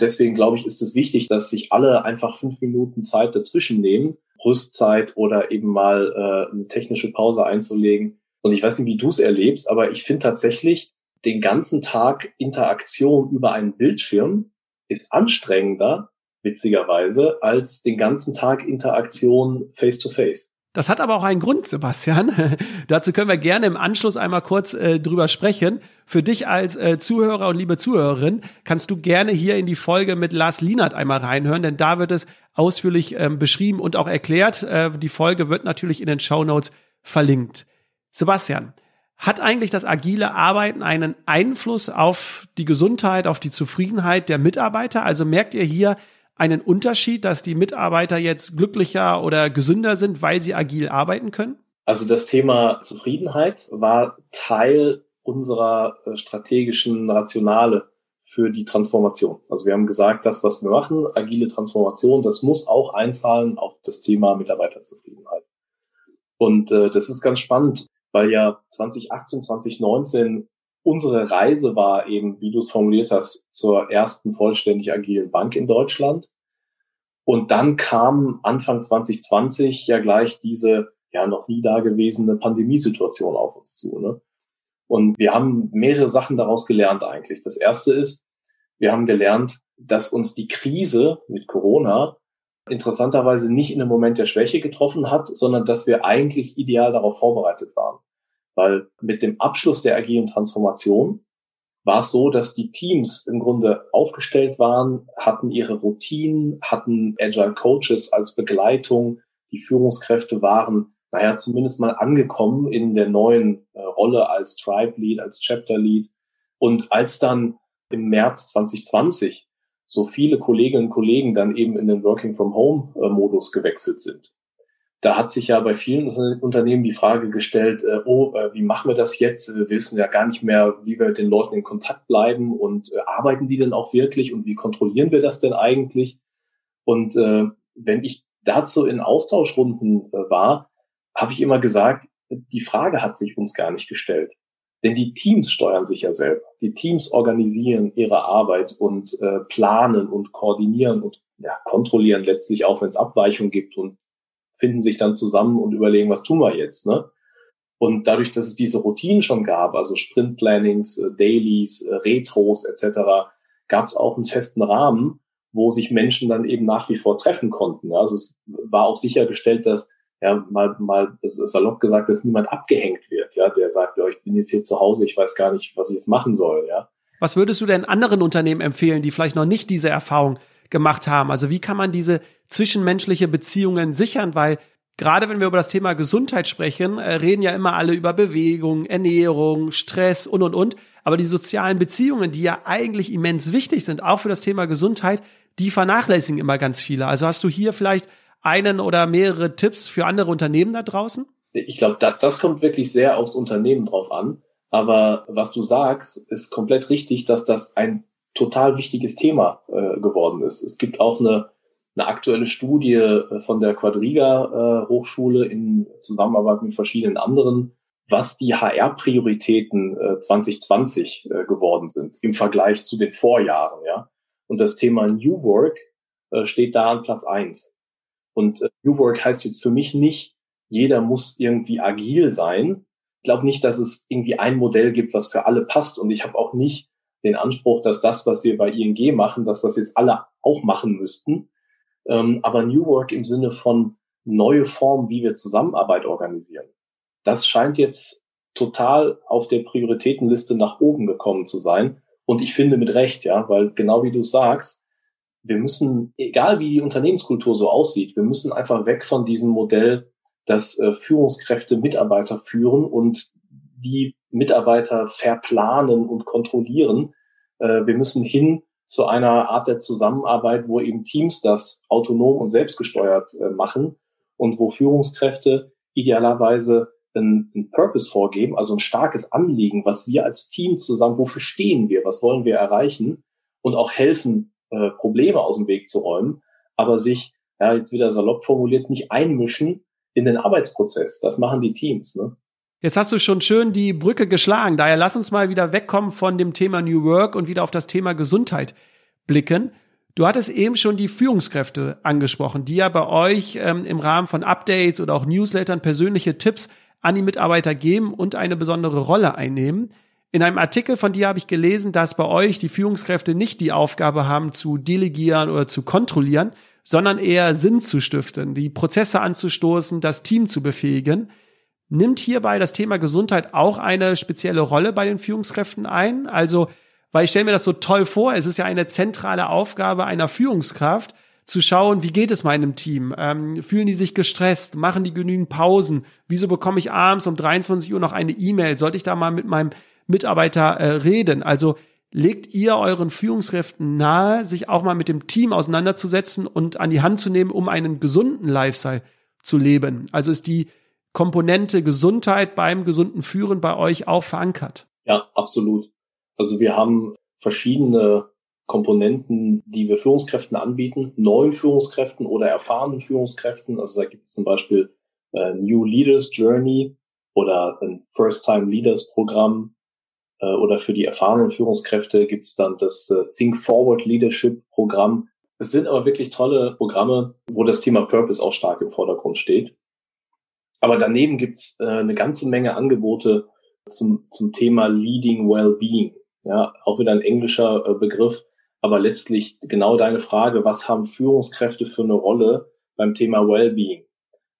Speaker 1: Deswegen glaube ich, ist es wichtig, dass sich alle einfach fünf Minuten Zeit dazwischen nehmen Rüstzeit oder eben mal äh, eine technische Pause einzulegen. Und ich weiß nicht, wie du es erlebst, aber ich finde tatsächlich, den ganzen Tag Interaktion über einen Bildschirm ist anstrengender, witzigerweise, als den ganzen Tag Interaktion face-to-face.
Speaker 2: Das hat aber auch einen Grund, Sebastian. Dazu können wir gerne im Anschluss einmal kurz äh, drüber sprechen. Für dich als äh, Zuhörer und liebe Zuhörerin kannst du gerne hier in die Folge mit Lars Lienert einmal reinhören, denn da wird es ausführlich ähm, beschrieben und auch erklärt. Äh, die Folge wird natürlich in den Show Notes verlinkt. Sebastian, hat eigentlich das agile Arbeiten einen Einfluss auf die Gesundheit, auf die Zufriedenheit der Mitarbeiter? Also merkt ihr hier, einen Unterschied, dass die Mitarbeiter jetzt glücklicher oder gesünder sind, weil sie agil arbeiten können?
Speaker 1: Also das Thema Zufriedenheit war Teil unserer äh, strategischen Rationale für die Transformation. Also wir haben gesagt, das, was wir machen, agile Transformation, das muss auch einzahlen auf das Thema Mitarbeiterzufriedenheit. Und äh, das ist ganz spannend, weil ja 2018, 2019 unsere Reise war eben, wie du es formuliert hast, zur ersten vollständig agilen Bank in Deutschland. Und dann kam Anfang 2020 ja gleich diese ja noch nie dagewesene Pandemiesituation auf uns zu. Ne? Und wir haben mehrere Sachen daraus gelernt eigentlich. Das erste ist, wir haben gelernt, dass uns die Krise mit Corona interessanterweise nicht in einem Moment der Schwäche getroffen hat, sondern dass wir eigentlich ideal darauf vorbereitet waren. Weil mit dem Abschluss der agilen Transformation war es so, dass die Teams im Grunde aufgestellt waren, hatten ihre Routinen, hatten Agile Coaches als Begleitung, die Führungskräfte waren, naja, zumindest mal angekommen in der neuen äh, Rolle als Tribe Lead, als Chapter Lead. Und als dann im März 2020 so viele Kolleginnen und Kollegen dann eben in den Working from Home äh, Modus gewechselt sind, da hat sich ja bei vielen Unternehmen die Frage gestellt, äh, oh, äh, wie machen wir das jetzt? Wir wissen ja gar nicht mehr, wie wir mit den Leuten in Kontakt bleiben und äh, arbeiten die denn auch wirklich und wie kontrollieren wir das denn eigentlich? Und äh, wenn ich dazu in Austauschrunden äh, war, habe ich immer gesagt, die Frage hat sich uns gar nicht gestellt. Denn die Teams steuern sich ja selber. Die Teams organisieren ihre Arbeit und äh, planen und koordinieren und ja, kontrollieren letztlich auch, wenn es Abweichungen gibt und finden sich dann zusammen und überlegen, was tun wir jetzt. Ne? Und dadurch, dass es diese Routinen schon gab, also Sprint-Plannings, äh, Dailies, äh, Retros etc., gab es auch einen festen Rahmen, wo sich Menschen dann eben nach wie vor treffen konnten. Also es war auch sichergestellt, dass ja, mal, mal salopp gesagt, dass niemand abgehängt wird, ja, der sagt, ja, ich bin jetzt hier zu Hause, ich weiß gar nicht, was ich jetzt machen soll, ja.
Speaker 2: Was würdest du denn anderen Unternehmen empfehlen, die vielleicht noch nicht diese Erfahrung gemacht haben? Also wie kann man diese zwischenmenschliche Beziehungen sichern? Weil gerade wenn wir über das Thema Gesundheit sprechen, äh, reden ja immer alle über Bewegung, Ernährung, Stress und, und, und. Aber die sozialen Beziehungen, die ja eigentlich immens wichtig sind, auch für das Thema Gesundheit, die vernachlässigen immer ganz viele. Also hast du hier vielleicht einen oder mehrere Tipps für andere Unternehmen da draußen?
Speaker 1: Ich glaube, das, das kommt wirklich sehr aufs Unternehmen drauf an. Aber was du sagst, ist komplett richtig, dass das ein total wichtiges Thema äh, geworden ist. Es gibt auch eine, eine aktuelle Studie äh, von der Quadriga äh, Hochschule in Zusammenarbeit mit verschiedenen anderen, was die HR-Prioritäten äh, 2020 äh, geworden sind im Vergleich zu den Vorjahren. Ja, und das Thema New Work äh, steht da an Platz eins. Und äh, New Work heißt jetzt für mich nicht, jeder muss irgendwie agil sein. Ich glaube nicht, dass es irgendwie ein Modell gibt, was für alle passt. Und ich habe auch nicht den Anspruch, dass das, was wir bei ING machen, dass das jetzt alle auch machen müssten. Ähm, aber New Work im Sinne von neue Formen, wie wir Zusammenarbeit organisieren, das scheint jetzt total auf der Prioritätenliste nach oben gekommen zu sein. Und ich finde mit Recht, ja, weil genau wie du sagst, wir müssen, egal wie die Unternehmenskultur so aussieht, wir müssen einfach weg von diesem Modell, dass äh, Führungskräfte Mitarbeiter führen und die Mitarbeiter verplanen und kontrollieren. Äh, wir müssen hin zu einer Art der Zusammenarbeit, wo eben Teams das autonom und selbstgesteuert äh, machen und wo Führungskräfte idealerweise ein, Purpose vorgeben, also ein starkes Anliegen, was wir als Team zusammen, wofür stehen wir, was wollen wir erreichen und auch helfen, äh, Probleme aus dem Weg zu räumen, aber sich, ja, jetzt wieder salopp formuliert, nicht einmischen in den Arbeitsprozess. Das machen die Teams. Ne?
Speaker 2: Jetzt hast du schon schön die Brücke geschlagen. Daher lass uns mal wieder wegkommen von dem Thema New Work und wieder auf das Thema Gesundheit blicken. Du hattest eben schon die Führungskräfte angesprochen, die ja bei euch ähm, im Rahmen von Updates oder auch Newslettern persönliche Tipps an die Mitarbeiter geben und eine besondere Rolle einnehmen. In einem Artikel von dir habe ich gelesen, dass bei euch die Führungskräfte nicht die Aufgabe haben, zu delegieren oder zu kontrollieren, sondern eher Sinn zu stiften, die Prozesse anzustoßen, das Team zu befähigen. Nimmt hierbei das Thema Gesundheit auch eine spezielle Rolle bei den Führungskräften ein? Also, weil ich stelle mir das so toll vor, es ist ja eine zentrale Aufgabe einer Führungskraft, zu schauen, wie geht es meinem Team? Ähm, fühlen die sich gestresst? Machen die genügend Pausen? Wieso bekomme ich abends um 23 Uhr noch eine E-Mail? Sollte ich da mal mit meinem Mitarbeiter äh, reden. Also legt ihr euren Führungskräften nahe, sich auch mal mit dem Team auseinanderzusetzen und an die Hand zu nehmen, um einen gesunden Lifestyle zu leben. Also ist die Komponente Gesundheit beim gesunden Führen bei euch auch verankert?
Speaker 1: Ja, absolut. Also wir haben verschiedene Komponenten, die wir Führungskräften anbieten, neuen Führungskräften oder erfahrenen Führungskräften. Also da gibt es zum Beispiel äh, New Leaders Journey oder ein First Time Leaders Programm äh, oder für die erfahrenen Führungskräfte gibt es dann das äh, Think Forward Leadership Programm. Es sind aber wirklich tolle Programme, wo das Thema Purpose auch stark im Vordergrund steht. Aber daneben gibt es äh, eine ganze Menge Angebote zum, zum Thema Leading Wellbeing. Ja, auch wieder ein englischer äh, Begriff, aber letztlich genau deine Frage, was haben Führungskräfte für eine Rolle beim Thema Wellbeing?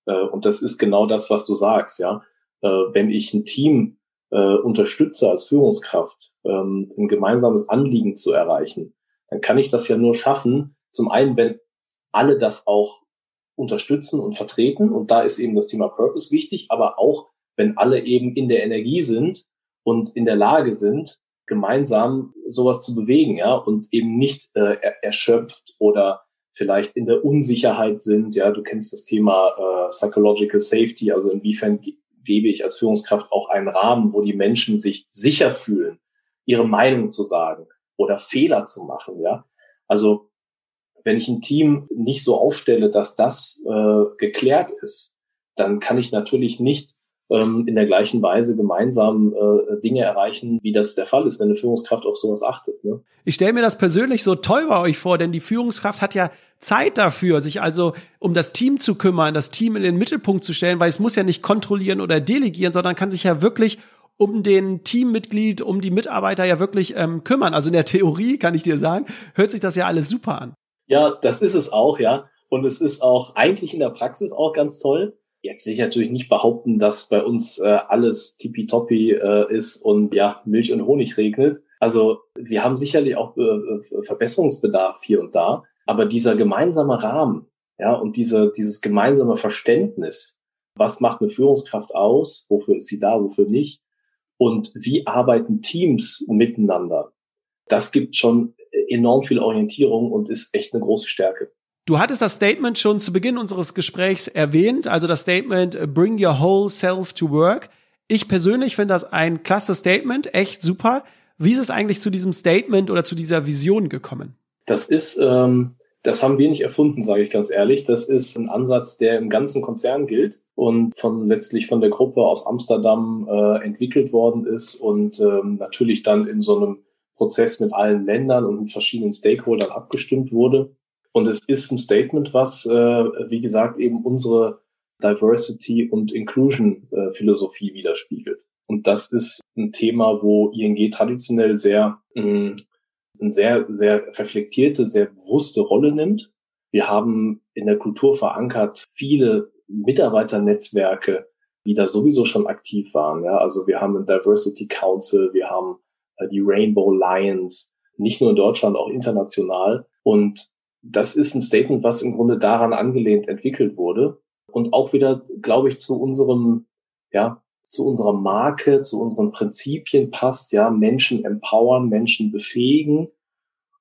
Speaker 1: Äh, und das ist genau das, was du sagst, ja. Äh, wenn ich ein Team äh, unterstütze als Führungskraft, ähm, ein gemeinsames Anliegen zu erreichen, dann kann ich das ja nur schaffen, zum einen, wenn alle das auch unterstützen und vertreten, und da ist eben das Thema Purpose wichtig, aber auch, wenn alle eben in der Energie sind und in der Lage sind, gemeinsam sowas zu bewegen, ja, und eben nicht äh, erschöpft oder vielleicht in der Unsicherheit sind, ja, du kennst das Thema äh, Psychological Safety, also inwiefern gebe ich als Führungskraft auch einen Rahmen, wo die Menschen sich sicher fühlen, ihre Meinung zu sagen oder Fehler zu machen, ja. Also wenn ich ein Team nicht so aufstelle, dass das äh, geklärt ist, dann kann ich natürlich nicht ähm, in der gleichen Weise gemeinsam äh, Dinge erreichen, wie das der Fall ist, wenn eine Führungskraft auf sowas achtet. Ne?
Speaker 2: Ich stelle mir das persönlich so toll bei euch vor, denn die Führungskraft hat ja Zeit dafür, sich also um das Team zu kümmern, das Team in den Mittelpunkt zu stellen, weil es muss ja nicht kontrollieren oder delegieren, sondern kann sich ja wirklich um den Teammitglied, um die Mitarbeiter ja wirklich ähm, kümmern. Also in der Theorie kann ich dir sagen, hört sich das ja alles super an.
Speaker 1: Ja, das ist es auch, ja. Und es ist auch eigentlich in der Praxis auch ganz toll. Jetzt will ich natürlich nicht behaupten, dass bei uns äh, alles tippitoppi äh, ist und ja, Milch und Honig regnet. Also wir haben sicherlich auch äh, Verbesserungsbedarf hier und da, aber dieser gemeinsame Rahmen, ja, und diese, dieses gemeinsame Verständnis, was macht eine Führungskraft aus, wofür ist sie da, wofür nicht, und wie arbeiten Teams miteinander, das gibt schon enorm viel Orientierung und ist echt eine große Stärke.
Speaker 2: Du hattest das Statement schon zu Beginn unseres Gesprächs erwähnt, also das Statement äh, Bring your whole self to work. Ich persönlich finde das ein klasse Statement, echt super. Wie ist es eigentlich zu diesem Statement oder zu dieser Vision gekommen?
Speaker 1: Das ist, ähm, das haben wir nicht erfunden, sage ich ganz ehrlich. Das ist ein Ansatz, der im ganzen Konzern gilt und von letztlich von der Gruppe aus Amsterdam äh, entwickelt worden ist und ähm, natürlich dann in so einem Prozess mit allen Ländern und mit verschiedenen Stakeholdern abgestimmt wurde. Und es ist ein Statement, was, äh, wie gesagt, eben unsere Diversity und Inclusion äh, Philosophie widerspiegelt. Und das ist ein Thema, wo ING traditionell sehr, mh, mm, eine sehr, sehr reflektierte, sehr bewusste Rolle nimmt. Wir haben in der Kultur verankert viele Mitarbeiternetzwerke, die da sowieso schon aktiv waren. Ja, also wir haben ein Diversity Council, wir haben die Rainbow Lions, nicht nur in Deutschland, auch international. Und das ist ein Statement, was im Grunde daran angelehnt entwickelt wurde und auch wieder, glaube ich, zu unserem, ja, zu unserer Marke, zu unseren Prinzipien passt, ja, Menschen empowern, Menschen befähigen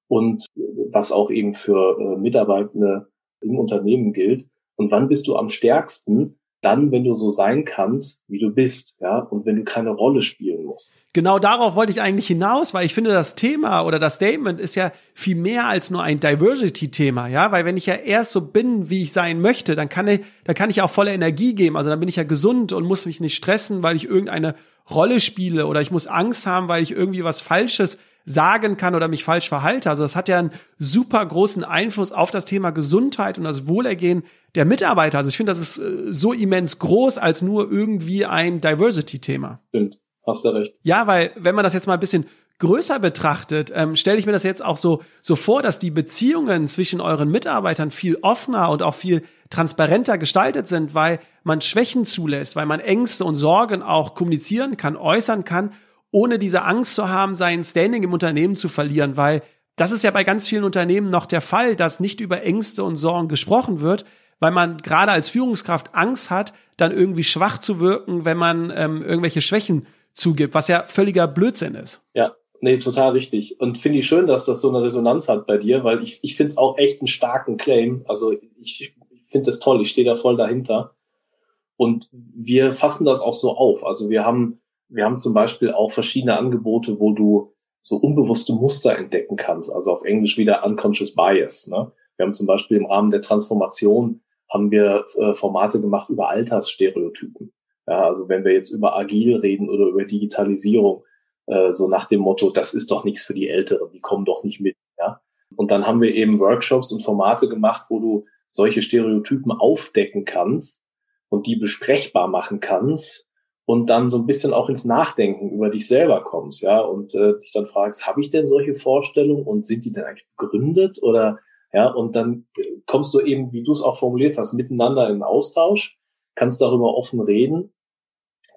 Speaker 1: und was auch eben für äh, Mitarbeitende im Unternehmen gilt. Und wann bist du am stärksten? Dann, wenn du so sein kannst, wie du bist, ja, und wenn du keine Rolle spielen musst.
Speaker 2: Genau darauf wollte ich eigentlich hinaus, weil ich finde, das Thema oder das Statement ist ja viel mehr als nur ein Diversity-Thema, ja, weil wenn ich ja erst so bin, wie ich sein möchte, dann kann ich, dann kann ich auch volle Energie geben, also dann bin ich ja gesund und muss mich nicht stressen, weil ich irgendeine Rolle spiele oder ich muss Angst haben, weil ich irgendwie was Falsches sagen kann oder mich falsch verhalte. Also das hat ja einen super großen Einfluss auf das Thema Gesundheit und das Wohlergehen der Mitarbeiter. Also ich finde, das ist äh, so immens groß als nur irgendwie ein Diversity-Thema.
Speaker 1: Stimmt. Hast du recht.
Speaker 2: Ja, weil wenn man das jetzt mal ein bisschen größer betrachtet, ähm, stelle ich mir das jetzt auch so, so vor, dass die Beziehungen zwischen euren Mitarbeitern viel offener und auch viel transparenter gestaltet sind, weil man Schwächen zulässt, weil man Ängste und Sorgen auch kommunizieren kann, äußern kann, ohne diese Angst zu haben, sein Standing im Unternehmen zu verlieren, weil das ist ja bei ganz vielen Unternehmen noch der Fall, dass nicht über Ängste und Sorgen gesprochen wird, weil man gerade als Führungskraft Angst hat, dann irgendwie schwach zu wirken, wenn man ähm, irgendwelche Schwächen zugibt, was ja völliger Blödsinn ist.
Speaker 1: Ja, nee, total richtig. Und finde ich schön, dass das so eine Resonanz hat bei dir, weil ich, ich finde es auch echt einen starken Claim. Also ich, ich finde das toll, ich stehe da voll dahinter. Und wir fassen das auch so auf. Also wir haben, wir haben zum Beispiel auch verschiedene Angebote, wo du so unbewusste Muster entdecken kannst. Also auf Englisch wieder unconscious bias. Ne? Wir haben zum Beispiel im Rahmen der Transformation haben wir äh, Formate gemacht über Altersstereotypen. Ja, also wenn wir jetzt über Agil reden oder über Digitalisierung, äh, so nach dem Motto, das ist doch nichts für die Älteren, die kommen doch nicht mit. Ja? Und dann haben wir eben Workshops und Formate gemacht, wo du solche Stereotypen aufdecken kannst und die besprechbar machen kannst und dann so ein bisschen auch ins Nachdenken über dich selber kommst, ja, und äh, dich dann fragst, habe ich denn solche Vorstellungen und sind die denn eigentlich begründet oder ja, und dann kommst du eben, wie du es auch formuliert hast, miteinander in Austausch kannst darüber offen reden,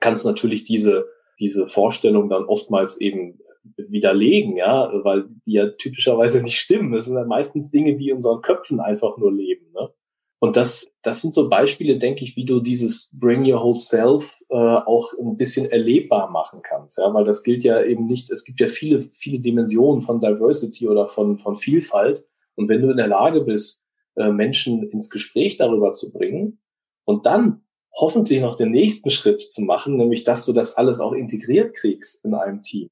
Speaker 1: kannst natürlich diese, diese Vorstellung dann oftmals eben widerlegen, ja, weil die ja typischerweise nicht stimmen. Das sind ja meistens Dinge, die in unseren Köpfen einfach nur leben. Ne? Und das, das sind so Beispiele, denke ich, wie du dieses Bring Your Whole Self äh, auch ein bisschen erlebbar machen kannst, ja, weil das gilt ja eben nicht. Es gibt ja viele, viele Dimensionen von Diversity oder von von Vielfalt. Und wenn du in der Lage bist, äh, Menschen ins Gespräch darüber zu bringen und dann hoffentlich noch den nächsten Schritt zu machen, nämlich dass du das alles auch integriert kriegst in einem Team.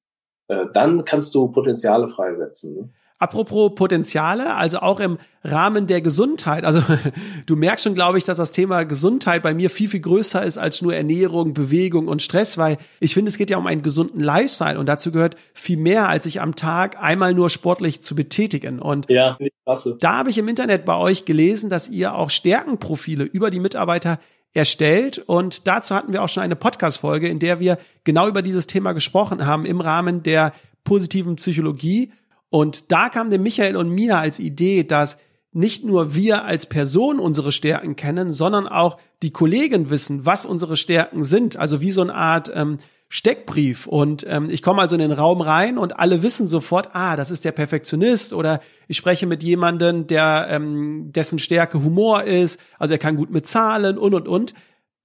Speaker 1: Äh, dann kannst du Potenziale freisetzen. Ne?
Speaker 2: Apropos Potenziale, also auch im Rahmen der Gesundheit. Also du merkst schon, glaube ich, dass das Thema Gesundheit bei mir viel, viel größer ist als nur Ernährung, Bewegung und Stress, weil ich finde, es geht ja um einen gesunden Lifestyle und dazu gehört viel mehr, als sich am Tag einmal nur sportlich zu betätigen. Und
Speaker 1: ja, klasse.
Speaker 2: da habe ich im Internet bei euch gelesen, dass ihr auch Stärkenprofile über die Mitarbeiter erstellt. Und dazu hatten wir auch schon eine Podcast-Folge, in der wir genau über dieses Thema gesprochen haben im Rahmen der positiven Psychologie. Und da kam dem Michael und mir als Idee, dass nicht nur wir als Person unsere Stärken kennen, sondern auch die Kollegen wissen, was unsere Stärken sind. Also wie so eine Art ähm, Steckbrief. Und ähm, ich komme also in den Raum rein und alle wissen sofort, ah, das ist der Perfektionist oder ich spreche mit jemandem, der ähm, dessen Stärke Humor ist, also er kann gut mit Zahlen und und und.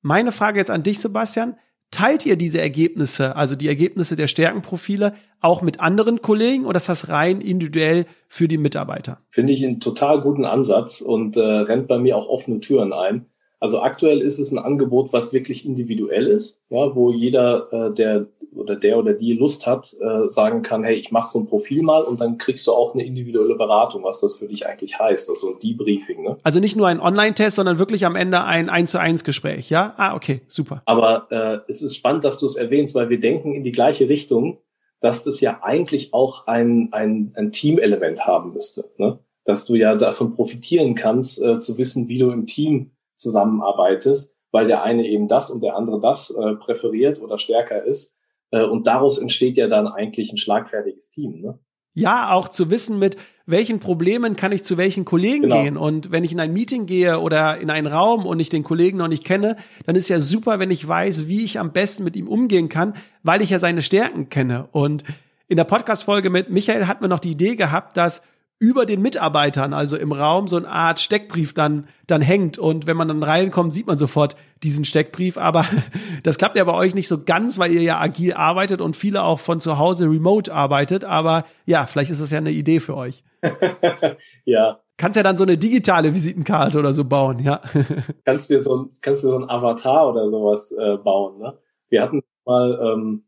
Speaker 2: Meine Frage jetzt an dich, Sebastian. Teilt ihr diese Ergebnisse, also die Ergebnisse der Stärkenprofile, auch mit anderen Kollegen oder ist das rein individuell für die Mitarbeiter?
Speaker 1: Finde ich einen total guten Ansatz und äh, rennt bei mir auch offene Türen ein. Also aktuell ist es ein Angebot, was wirklich individuell ist, ja, wo jeder, äh, der oder der oder die Lust hat, äh, sagen kann, hey, ich mache so ein Profil mal und dann kriegst du auch eine individuelle Beratung, was das für dich eigentlich heißt, also ein Debriefing. Ne?
Speaker 2: Also nicht nur ein Online-Test, sondern wirklich am Ende ein 1 zu 1 Gespräch, ja? Ah, okay, super.
Speaker 1: Aber äh, es ist spannend, dass du es erwähnst, weil wir denken in die gleiche Richtung, dass das ja eigentlich auch ein, ein, ein Teamelement haben müsste. Ne? Dass du ja davon profitieren kannst, äh, zu wissen, wie du im Team zusammenarbeitest, weil der eine eben das und der andere das äh, präferiert oder stärker ist. Äh, und daraus entsteht ja dann eigentlich ein schlagfertiges Team. Ne?
Speaker 2: Ja, auch zu wissen, mit welchen Problemen kann ich zu welchen Kollegen genau. gehen. Und wenn ich in ein Meeting gehe oder in einen Raum und ich den Kollegen noch nicht kenne, dann ist ja super, wenn ich weiß, wie ich am besten mit ihm umgehen kann, weil ich ja seine Stärken kenne. Und in der Podcast-Folge mit Michael hat man noch die Idee gehabt, dass über den Mitarbeitern, also im Raum, so eine Art Steckbrief dann, dann hängt. Und wenn man dann reinkommt, sieht man sofort diesen Steckbrief. Aber das klappt ja bei euch nicht so ganz, weil ihr ja agil arbeitet und viele auch von zu Hause remote arbeitet. Aber ja, vielleicht ist das ja eine Idee für euch.
Speaker 1: ja.
Speaker 2: Kannst ja dann so eine digitale Visitenkarte oder so bauen, ja.
Speaker 1: kannst dir so ein, kannst du so ein Avatar oder sowas äh, bauen, ne? Wir hatten mal, ähm,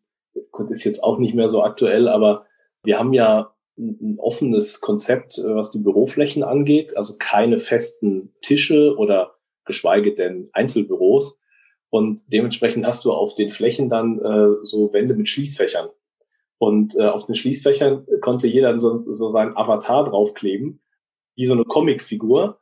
Speaker 1: ist jetzt auch nicht mehr so aktuell, aber wir haben ja ein offenes Konzept, äh, was die Büroflächen angeht, also keine festen Tische oder geschweige denn Einzelbüros. Und dementsprechend hast du auf den Flächen dann äh, so Wände mit Schließfächern. Und äh, auf den Schließfächern konnte jeder so, so seinen Avatar draufkleben, wie so eine Comicfigur.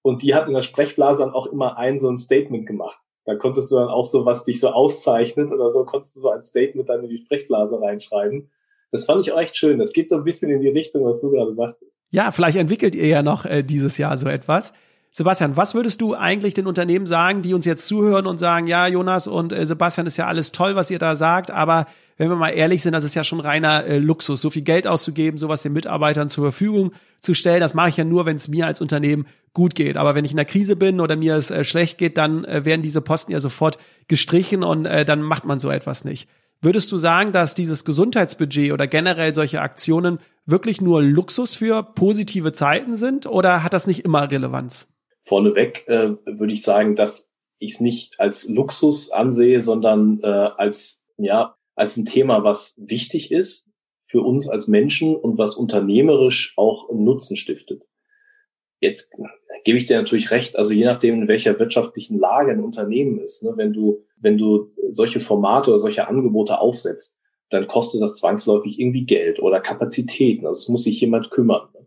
Speaker 1: Und die hat in der Sprechblase dann auch immer ein so ein Statement gemacht. Da konntest du dann auch so, was dich so auszeichnet oder so, konntest du so ein Statement dann in die Sprechblase reinschreiben. Das fand ich auch echt schön. Das geht so ein bisschen in die Richtung, was du gerade sagtest.
Speaker 2: Ja, vielleicht entwickelt ihr ja noch äh, dieses Jahr so etwas. Sebastian, was würdest du eigentlich den Unternehmen sagen, die uns jetzt zuhören und sagen, ja, Jonas und äh, Sebastian ist ja alles toll, was ihr da sagt, aber wenn wir mal ehrlich sind, das ist ja schon reiner äh, Luxus, so viel Geld auszugeben, sowas den Mitarbeitern zur Verfügung zu stellen. Das mache ich ja nur, wenn es mir als Unternehmen gut geht. Aber wenn ich in der Krise bin oder mir es äh, schlecht geht, dann äh, werden diese Posten ja sofort gestrichen und äh, dann macht man so etwas nicht. Würdest du sagen, dass dieses Gesundheitsbudget oder generell solche Aktionen wirklich nur Luxus für positive Zeiten sind oder hat das nicht immer Relevanz?
Speaker 1: Vorneweg äh, würde ich sagen, dass ich es nicht als Luxus ansehe, sondern äh, als ja als ein Thema, was wichtig ist für uns als Menschen und was unternehmerisch auch Nutzen stiftet. Jetzt gebe ich dir natürlich recht, also je nachdem, in welcher wirtschaftlichen Lage ein Unternehmen ist, ne, wenn du, wenn du solche Formate oder solche Angebote aufsetzt, dann kostet das zwangsläufig irgendwie Geld oder Kapazitäten. Also es muss sich jemand kümmern. Ne?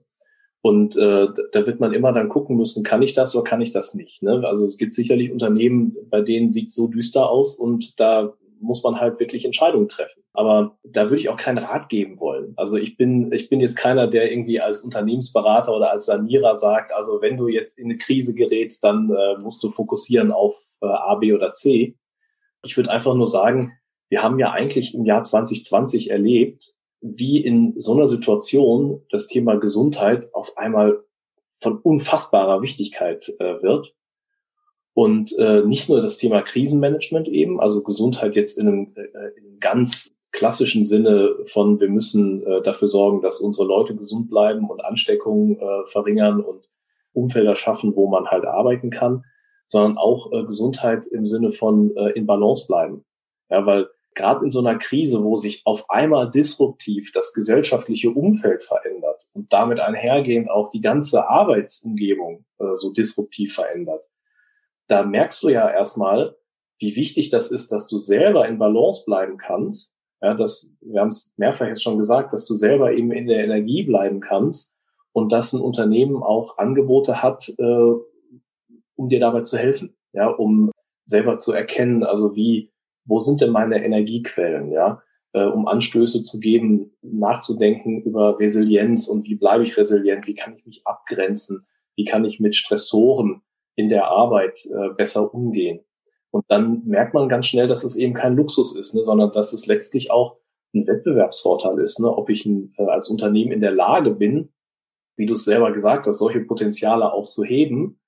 Speaker 1: Und äh, da wird man immer dann gucken müssen, kann ich das oder kann ich das nicht. Ne? Also es gibt sicherlich Unternehmen, bei denen sieht es so düster aus und da muss man halt wirklich Entscheidungen treffen. Aber da würde ich auch keinen Rat geben wollen. Also ich bin, ich bin jetzt keiner, der irgendwie als Unternehmensberater oder als Sanierer sagt, also wenn du jetzt in eine Krise gerätst, dann äh, musst du fokussieren auf äh, A, B oder C. Ich würde einfach nur sagen, wir haben ja eigentlich im Jahr 2020 erlebt, wie in so einer Situation das Thema Gesundheit auf einmal von unfassbarer Wichtigkeit äh, wird. Und äh, nicht nur das Thema Krisenmanagement eben, also Gesundheit jetzt in einem, äh, in einem ganz klassischen Sinne von, wir müssen äh, dafür sorgen, dass unsere Leute gesund bleiben und Ansteckungen äh, verringern und Umfelder schaffen, wo man halt arbeiten kann, sondern auch äh, Gesundheit im Sinne von äh, in Balance bleiben. Ja, weil gerade in so einer Krise, wo sich auf einmal disruptiv das gesellschaftliche Umfeld verändert und damit einhergehend auch die ganze Arbeitsumgebung äh, so disruptiv verändert, da merkst du ja erstmal, wie wichtig das ist, dass du selber in Balance bleiben kannst. Ja, dass, wir haben es mehrfach jetzt schon gesagt, dass du selber eben in der Energie bleiben kannst und dass ein Unternehmen auch Angebote hat, äh, um dir dabei zu helfen, ja, um selber zu erkennen, also wie, wo sind denn meine Energiequellen, ja, äh, um Anstöße zu geben, nachzudenken über Resilienz und wie bleibe ich resilient, wie kann ich mich abgrenzen, wie kann ich mit Stressoren in der Arbeit äh, besser umgehen. Und dann merkt man ganz schnell, dass es eben kein Luxus ist, ne, sondern dass es letztlich auch ein Wettbewerbsvorteil ist, ne, ob ich ein, äh, als Unternehmen in der Lage bin, wie du es selber gesagt hast, solche Potenziale auch zu heben,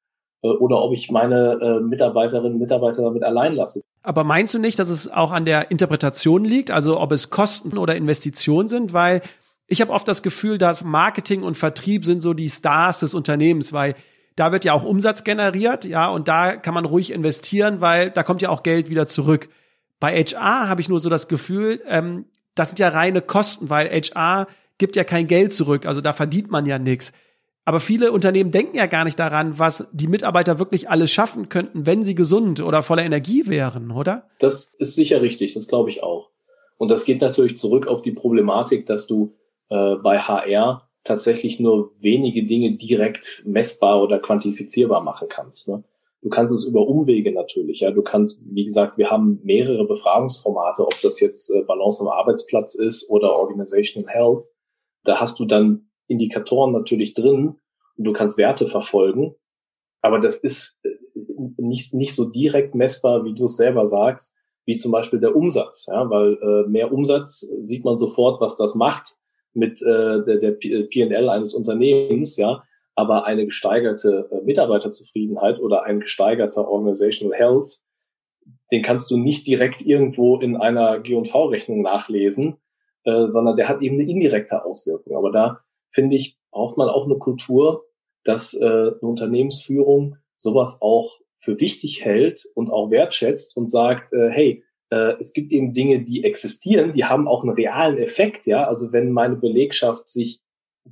Speaker 1: äh, oder ob ich meine äh, Mitarbeiterinnen und Mitarbeiter damit allein lasse.
Speaker 2: Aber meinst du nicht, dass es auch an der Interpretation liegt, also ob es Kosten oder Investitionen sind? Weil ich habe oft das Gefühl, dass Marketing und Vertrieb sind so die Stars des Unternehmens, weil da wird ja auch Umsatz generiert, ja, und da kann man ruhig investieren, weil da kommt ja auch Geld wieder zurück. Bei HR habe ich nur so das Gefühl, ähm, das sind ja reine Kosten, weil HR gibt ja kein Geld zurück, also da verdient man ja nichts. Aber viele Unternehmen denken ja gar nicht daran, was die Mitarbeiter wirklich alles schaffen könnten, wenn sie gesund oder voller Energie wären, oder?
Speaker 1: Das ist sicher richtig, das glaube ich auch. Und das geht natürlich zurück auf die Problematik, dass du äh, bei HR tatsächlich nur wenige Dinge direkt messbar oder quantifizierbar machen kannst. Ne? Du kannst es über Umwege natürlich. Ja, du kannst, wie gesagt, wir haben mehrere Befragungsformate, ob das jetzt äh, Balance am Arbeitsplatz ist oder Organizational Health. Da hast du dann Indikatoren natürlich drin und du kannst Werte verfolgen. Aber das ist äh, nicht, nicht so direkt messbar, wie du es selber sagst, wie zum Beispiel der Umsatz. Ja, weil äh, mehr Umsatz sieht man sofort, was das macht mit äh, der, der P&L eines Unternehmens, ja, aber eine gesteigerte äh, Mitarbeiterzufriedenheit oder ein gesteigerter Organizational Health, den kannst du nicht direkt irgendwo in einer G&V-Rechnung nachlesen, äh, sondern der hat eben eine indirekte Auswirkung. Aber da finde ich, braucht man auch eine Kultur, dass äh, eine Unternehmensführung sowas auch für wichtig hält und auch wertschätzt und sagt, äh, hey, äh, es gibt eben Dinge, die existieren, die haben auch einen realen Effekt, ja. Also wenn meine Belegschaft sich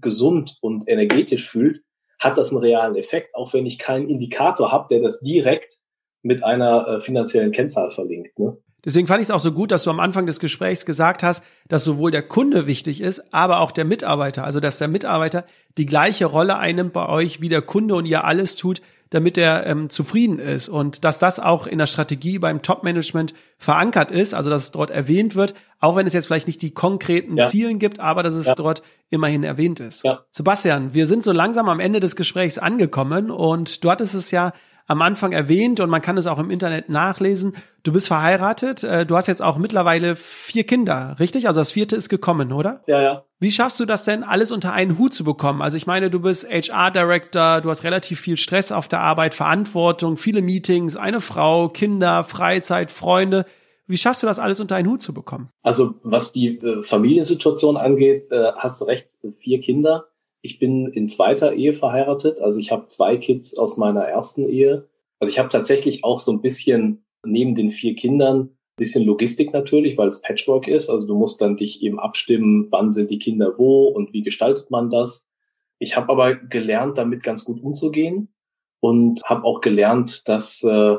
Speaker 1: gesund und energetisch fühlt, hat das einen realen Effekt, auch wenn ich keinen Indikator habe, der das direkt mit einer äh, finanziellen Kennzahl verlinkt. Ne?
Speaker 2: Deswegen fand ich es auch so gut, dass du am Anfang des Gesprächs gesagt hast, dass sowohl der Kunde wichtig ist, aber auch der Mitarbeiter. Also dass der Mitarbeiter die gleiche Rolle einnimmt bei euch, wie der Kunde und ihr alles tut, damit er ähm, zufrieden ist und dass das auch in der Strategie beim Top-Management verankert ist, also dass es dort erwähnt wird, auch wenn es jetzt vielleicht nicht die konkreten ja. Zielen gibt, aber dass es ja. dort immerhin erwähnt ist. Ja. Sebastian, wir sind so langsam am Ende des Gesprächs angekommen und du hattest es ja am Anfang erwähnt und man kann es auch im Internet nachlesen. Du bist verheiratet, äh, du hast jetzt auch mittlerweile vier Kinder, richtig? Also das vierte ist gekommen, oder?
Speaker 1: Ja, ja.
Speaker 2: Wie schaffst du das denn, alles unter einen Hut zu bekommen? Also ich meine, du bist HR-Director, du hast relativ viel Stress auf der Arbeit, Verantwortung, viele Meetings, eine Frau, Kinder, Freizeit, Freunde. Wie schaffst du das alles unter einen Hut zu bekommen?
Speaker 1: Also was die äh, Familiensituation angeht, äh, hast du recht, vier Kinder. Ich bin in zweiter Ehe verheiratet, also ich habe zwei Kids aus meiner ersten Ehe. Also ich habe tatsächlich auch so ein bisschen neben den vier Kindern bisschen Logistik natürlich, weil es Patchwork ist. Also du musst dann dich eben abstimmen, wann sind die Kinder wo und wie gestaltet man das. Ich habe aber gelernt, damit ganz gut umzugehen und habe auch gelernt, dass äh,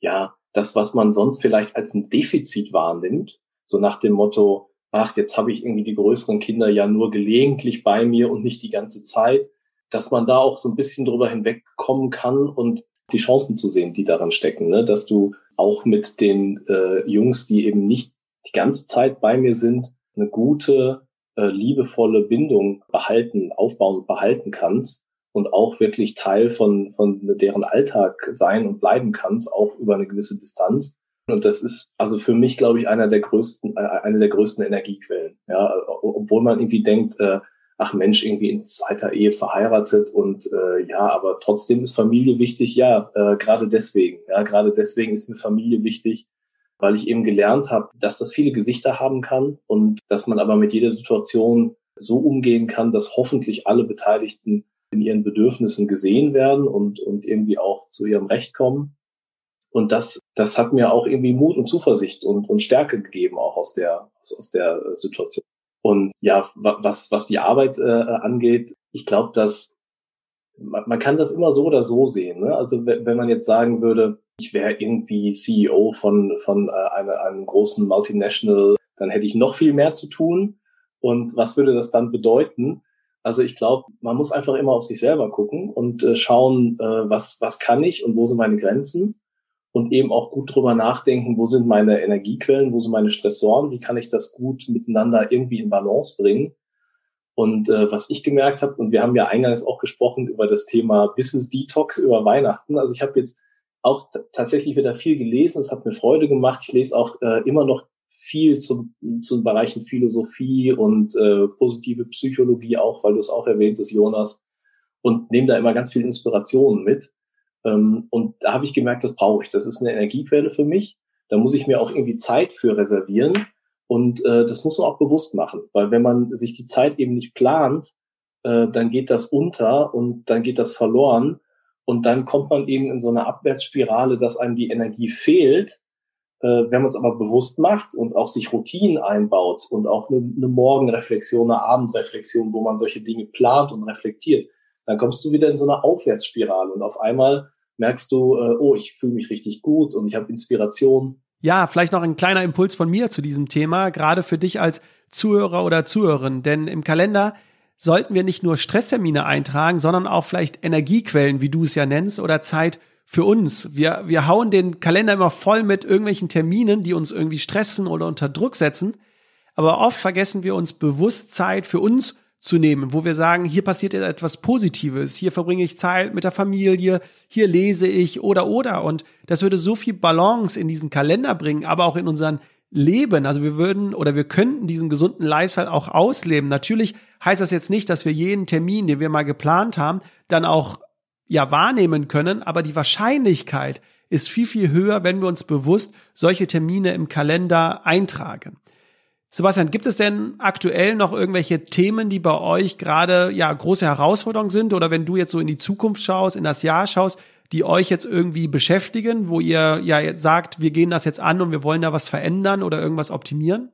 Speaker 1: ja das, was man sonst vielleicht als ein Defizit wahrnimmt, so nach dem Motto, ach, jetzt habe ich irgendwie die größeren Kinder ja nur gelegentlich bei mir und nicht die ganze Zeit, dass man da auch so ein bisschen drüber hinwegkommen kann und die Chancen zu sehen, die daran stecken, ne? dass du auch mit den äh, Jungs, die eben nicht die ganze Zeit bei mir sind, eine gute, äh, liebevolle Bindung behalten, aufbauen und behalten kannst und auch wirklich Teil von, von deren Alltag sein und bleiben kannst, auch über eine gewisse Distanz. Und das ist also für mich, glaube ich, einer der größten, äh, eine der größten Energiequellen. Ja, obwohl man irgendwie denkt, äh, ach Mensch, irgendwie in zweiter Ehe verheiratet und äh, ja, aber trotzdem ist Familie wichtig. Ja, äh, gerade deswegen. Ja, gerade deswegen ist mir Familie wichtig, weil ich eben gelernt habe, dass das viele Gesichter haben kann und dass man aber mit jeder Situation so umgehen kann, dass hoffentlich alle Beteiligten in ihren Bedürfnissen gesehen werden und, und irgendwie auch zu ihrem Recht kommen. Und das, das hat mir auch irgendwie Mut und Zuversicht und, und Stärke gegeben, auch aus der, aus der äh, Situation. Und ja, was, was die Arbeit äh, angeht, ich glaube, dass man, man kann das immer so oder so sehen. Ne? Also wenn man jetzt sagen würde, ich wäre irgendwie CEO von, von äh, einer, einem großen Multinational, dann hätte ich noch viel mehr zu tun. Und was würde das dann bedeuten? Also ich glaube, man muss einfach immer auf sich selber gucken und äh, schauen, äh, was, was kann ich und wo sind meine Grenzen und eben auch gut drüber nachdenken, wo sind meine Energiequellen, wo sind meine Stressoren, wie kann ich das gut miteinander irgendwie in Balance bringen. Und äh, was ich gemerkt habe, und wir haben ja eingangs auch gesprochen über das Thema Business Detox über Weihnachten. Also ich habe jetzt auch tatsächlich wieder viel gelesen. Es hat mir Freude gemacht. Ich lese auch äh, immer noch viel zum, zum Bereichen Philosophie und äh, positive Psychologie auch, weil du es auch erwähnt hast, Jonas. Und nehme da immer ganz viel Inspirationen mit. Ähm, und da habe ich gemerkt, das brauche ich. Das ist eine Energiequelle für mich. Da muss ich mir auch irgendwie Zeit für reservieren. Und äh, das muss man auch bewusst machen, weil wenn man sich die Zeit eben nicht plant, äh, dann geht das unter und dann geht das verloren und dann kommt man eben in so eine Abwärtsspirale, dass einem die Energie fehlt. Äh, wenn man es aber bewusst macht und auch sich Routinen einbaut und auch eine, eine Morgenreflexion, eine Abendreflexion, wo man solche Dinge plant und reflektiert, dann kommst du wieder in so eine Aufwärtsspirale und auf einmal merkst du, äh, oh, ich fühle mich richtig gut und ich habe Inspiration
Speaker 2: ja, vielleicht noch ein kleiner Impuls von mir zu diesem Thema, gerade für dich als Zuhörer oder Zuhörerin. Denn im Kalender sollten wir nicht nur Stresstermine eintragen, sondern auch vielleicht Energiequellen, wie du es ja nennst, oder Zeit für uns. Wir, wir hauen den Kalender immer voll mit irgendwelchen Terminen, die uns irgendwie stressen oder unter Druck setzen. Aber oft vergessen wir uns bewusst Zeit für uns zu nehmen, wo wir sagen, hier passiert etwas Positives, hier verbringe ich Zeit mit der Familie, hier lese ich oder oder und das würde so viel Balance in diesen Kalender bringen, aber auch in unseren Leben. Also wir würden oder wir könnten diesen gesunden Lifestyle auch ausleben. Natürlich heißt das jetzt nicht, dass wir jeden Termin, den wir mal geplant haben, dann auch ja wahrnehmen können, aber die Wahrscheinlichkeit ist viel, viel höher, wenn wir uns bewusst solche Termine im Kalender eintragen. Sebastian, gibt es denn aktuell noch irgendwelche Themen, die bei euch gerade ja große Herausforderungen sind oder wenn du jetzt so in die Zukunft schaust, in das Jahr schaust, die euch jetzt irgendwie beschäftigen, wo ihr ja jetzt sagt, wir gehen das jetzt an und wir wollen da was verändern oder irgendwas optimieren?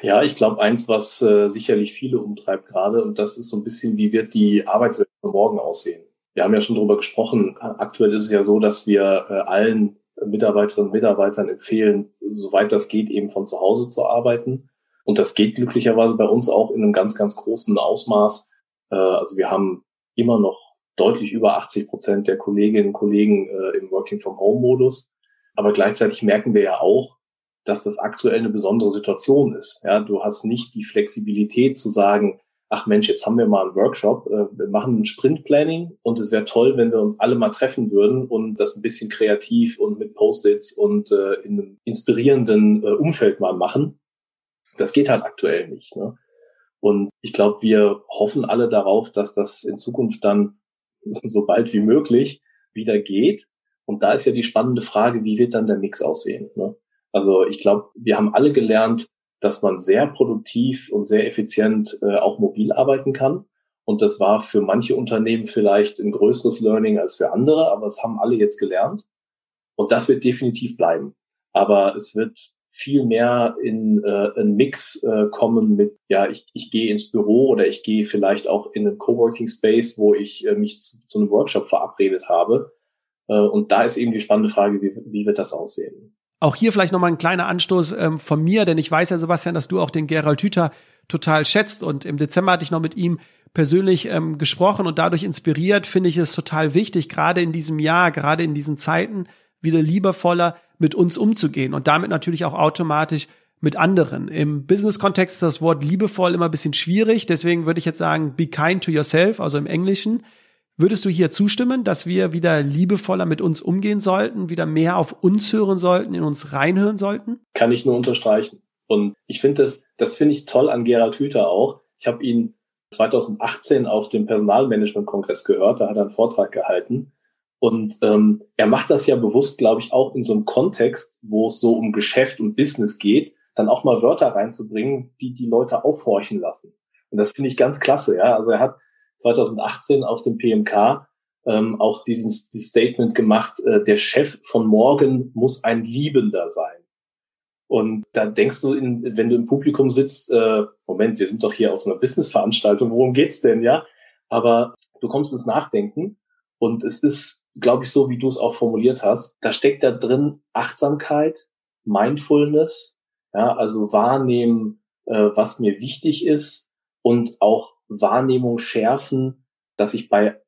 Speaker 1: Ja, ich glaube, eins, was äh, sicherlich viele umtreibt gerade, und das ist so ein bisschen, wie wird die Arbeitswelt von morgen aussehen? Wir haben ja schon darüber gesprochen. Aktuell ist es ja so, dass wir äh, allen Mitarbeiterinnen und Mitarbeitern empfehlen, soweit das geht, eben von zu Hause zu arbeiten. Und das geht glücklicherweise bei uns auch in einem ganz, ganz großen Ausmaß. Äh, also wir haben immer noch deutlich über 80 Prozent der Kolleginnen und Kollegen äh, im Working-from-Home-Modus. Aber gleichzeitig merken wir ja auch, dass das aktuell eine besondere Situation ist. Ja, du hast nicht die Flexibilität zu sagen, ach Mensch, jetzt haben wir mal einen Workshop, äh, wir machen ein Sprint-Planning und es wäre toll, wenn wir uns alle mal treffen würden und das ein bisschen kreativ und mit Post-its und in einem inspirierenden Umfeld mal machen. Das geht halt aktuell nicht. Ne? Und ich glaube, wir hoffen alle darauf, dass das in Zukunft dann so bald wie möglich wieder geht. Und da ist ja die spannende Frage, wie wird dann der Mix aussehen? Ne? Also ich glaube, wir haben alle gelernt, dass man sehr produktiv und sehr effizient äh, auch mobil arbeiten kann. Und das war für manche Unternehmen vielleicht ein größeres Learning als für andere, aber es haben alle jetzt gelernt. Und das wird definitiv bleiben. Aber es wird viel mehr in äh, einen Mix äh, kommen mit, ja, ich, ich gehe ins Büro oder ich gehe vielleicht auch in einen Coworking Space, wo ich äh, mich zu, zu einem Workshop verabredet habe. Äh, und da ist eben die spannende Frage, wie, wie wird das aussehen?
Speaker 2: Auch hier vielleicht nochmal ein kleiner Anstoß ähm, von mir, denn ich weiß ja, Sebastian, dass du auch den Gerald Hüther total schätzt und im Dezember hatte ich noch mit ihm persönlich ähm, gesprochen und dadurch inspiriert, finde ich es total wichtig, gerade in diesem Jahr, gerade in diesen Zeiten, wieder liebevoller mit uns umzugehen und damit natürlich auch automatisch mit anderen. Im Business-Kontext ist das Wort liebevoll immer ein bisschen schwierig, deswegen würde ich jetzt sagen, be kind to yourself, also im Englischen. Würdest du hier zustimmen, dass wir wieder liebevoller mit uns umgehen sollten, wieder mehr auf uns hören sollten, in uns reinhören sollten?
Speaker 1: Kann ich nur unterstreichen. Und ich finde das, das finde ich toll an Gerald Hüther auch. Ich habe ihn 2018 auf dem Personalmanagement-Kongress gehört, da hat er einen Vortrag gehalten. Und ähm, er macht das ja bewusst, glaube ich, auch in so einem Kontext, wo es so um Geschäft und Business geht, dann auch mal Wörter reinzubringen, die die Leute aufhorchen lassen. Und das finde ich ganz klasse. Ja, also er hat 2018 auf dem PMK ähm, auch dieses, dieses Statement gemacht: äh, Der Chef von morgen muss ein Liebender sein. Und da denkst du, in, wenn du im Publikum sitzt, äh, Moment, wir sind doch hier auf so einer Businessveranstaltung, worum geht's denn, ja? Aber du kommst ins Nachdenken und es ist glaube ich, so wie du es auch formuliert hast. Da steckt da drin Achtsamkeit, Mindfulness, ja, also wahrnehmen, äh, was mir wichtig ist und auch Wahrnehmung schärfen, dass ich bei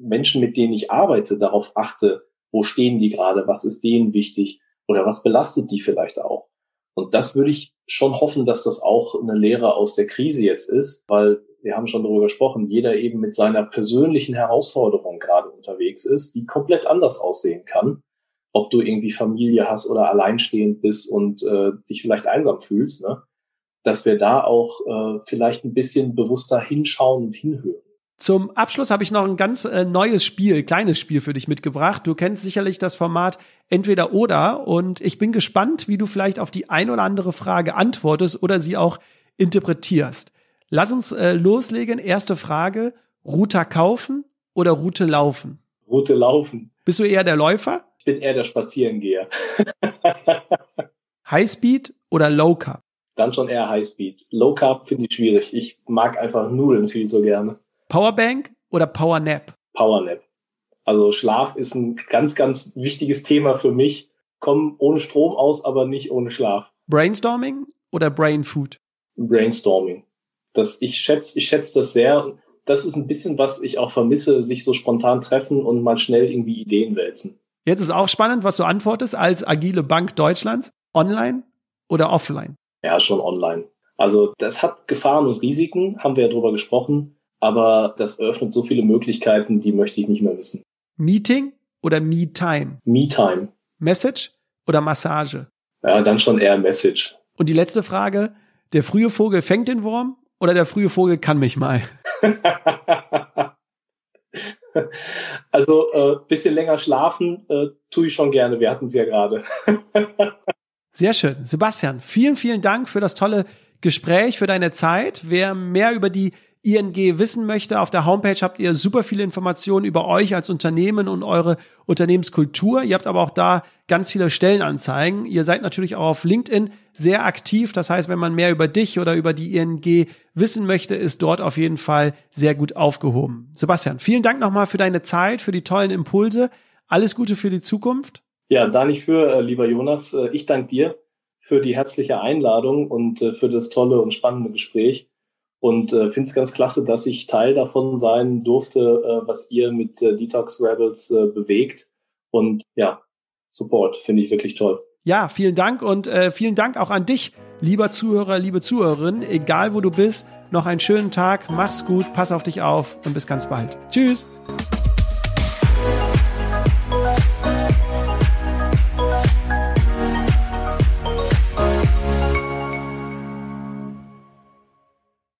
Speaker 1: Menschen, mit denen ich arbeite, darauf achte, wo stehen die gerade, was ist denen wichtig oder was belastet die vielleicht auch. Und das würde ich schon hoffen, dass das auch eine Lehre aus der Krise jetzt ist, weil wir haben schon darüber gesprochen, jeder eben mit seiner persönlichen Herausforderung gerade unterwegs ist, die komplett anders aussehen kann. Ob du irgendwie Familie hast oder alleinstehend bist und äh, dich vielleicht einsam fühlst, ne? dass wir da auch äh, vielleicht ein bisschen bewusster hinschauen und hinhören.
Speaker 2: Zum Abschluss habe ich noch ein ganz äh, neues Spiel, kleines Spiel für dich mitgebracht. Du kennst sicherlich das Format entweder oder und ich bin gespannt, wie du vielleicht auf die ein oder andere Frage antwortest oder sie auch interpretierst. Lass uns äh, loslegen. Erste Frage. Router kaufen oder Route laufen?
Speaker 1: Route laufen.
Speaker 2: Bist du eher der Läufer?
Speaker 1: Ich bin eher der Spazierengeher.
Speaker 2: Highspeed oder Low Carb?
Speaker 1: Dann schon eher Highspeed. Low Carb finde ich schwierig. Ich mag einfach Nudeln viel so gerne.
Speaker 2: Powerbank oder Powernap?
Speaker 1: Powernap. Also Schlaf ist ein ganz, ganz wichtiges Thema für mich. Komm ohne Strom aus, aber nicht ohne Schlaf.
Speaker 2: Brainstorming oder Brain Food?
Speaker 1: Brainstorming. Das, ich schätze, ich schätze das sehr. Das ist ein bisschen, was ich auch vermisse, sich so spontan treffen und mal schnell irgendwie Ideen wälzen.
Speaker 2: Jetzt ist auch spannend, was du antwortest als agile Bank Deutschlands. Online oder offline?
Speaker 1: Ja, schon online. Also das hat Gefahren und Risiken, haben wir ja drüber gesprochen, aber das eröffnet so viele Möglichkeiten, die möchte ich nicht mehr wissen.
Speaker 2: Meeting oder Me-Time?
Speaker 1: Me-Time.
Speaker 2: Message oder Massage?
Speaker 1: Ja, dann schon eher Message.
Speaker 2: Und die letzte Frage, der frühe Vogel fängt den Wurm oder der frühe Vogel kann mich mal?
Speaker 1: also äh, bisschen länger schlafen äh, tue ich schon gerne. Wir hatten es ja gerade.
Speaker 2: Sehr schön. Sebastian, vielen, vielen Dank für das tolle Gespräch, für deine Zeit. Wer mehr über die ING wissen möchte, auf der Homepage habt ihr super viele Informationen über euch als Unternehmen und eure Unternehmenskultur. Ihr habt aber auch da ganz viele Stellenanzeigen. Ihr seid natürlich auch auf LinkedIn sehr aktiv. Das heißt, wenn man mehr über dich oder über die ING wissen möchte, ist dort auf jeden Fall sehr gut aufgehoben. Sebastian, vielen Dank nochmal für deine Zeit, für die tollen Impulse. Alles Gute für die Zukunft.
Speaker 1: Ja, da nicht für, äh, lieber Jonas. Äh, ich danke dir für die herzliche Einladung und äh, für das tolle und spannende Gespräch und äh, finde es ganz klasse, dass ich Teil davon sein durfte, äh, was ihr mit äh, Detox Rebels äh, bewegt. Und ja, Support finde ich wirklich toll.
Speaker 2: Ja, vielen Dank und äh, vielen Dank auch an dich, lieber Zuhörer, liebe Zuhörerin, egal wo du bist. Noch einen schönen Tag, mach's gut, pass auf dich auf und bis ganz bald. Tschüss.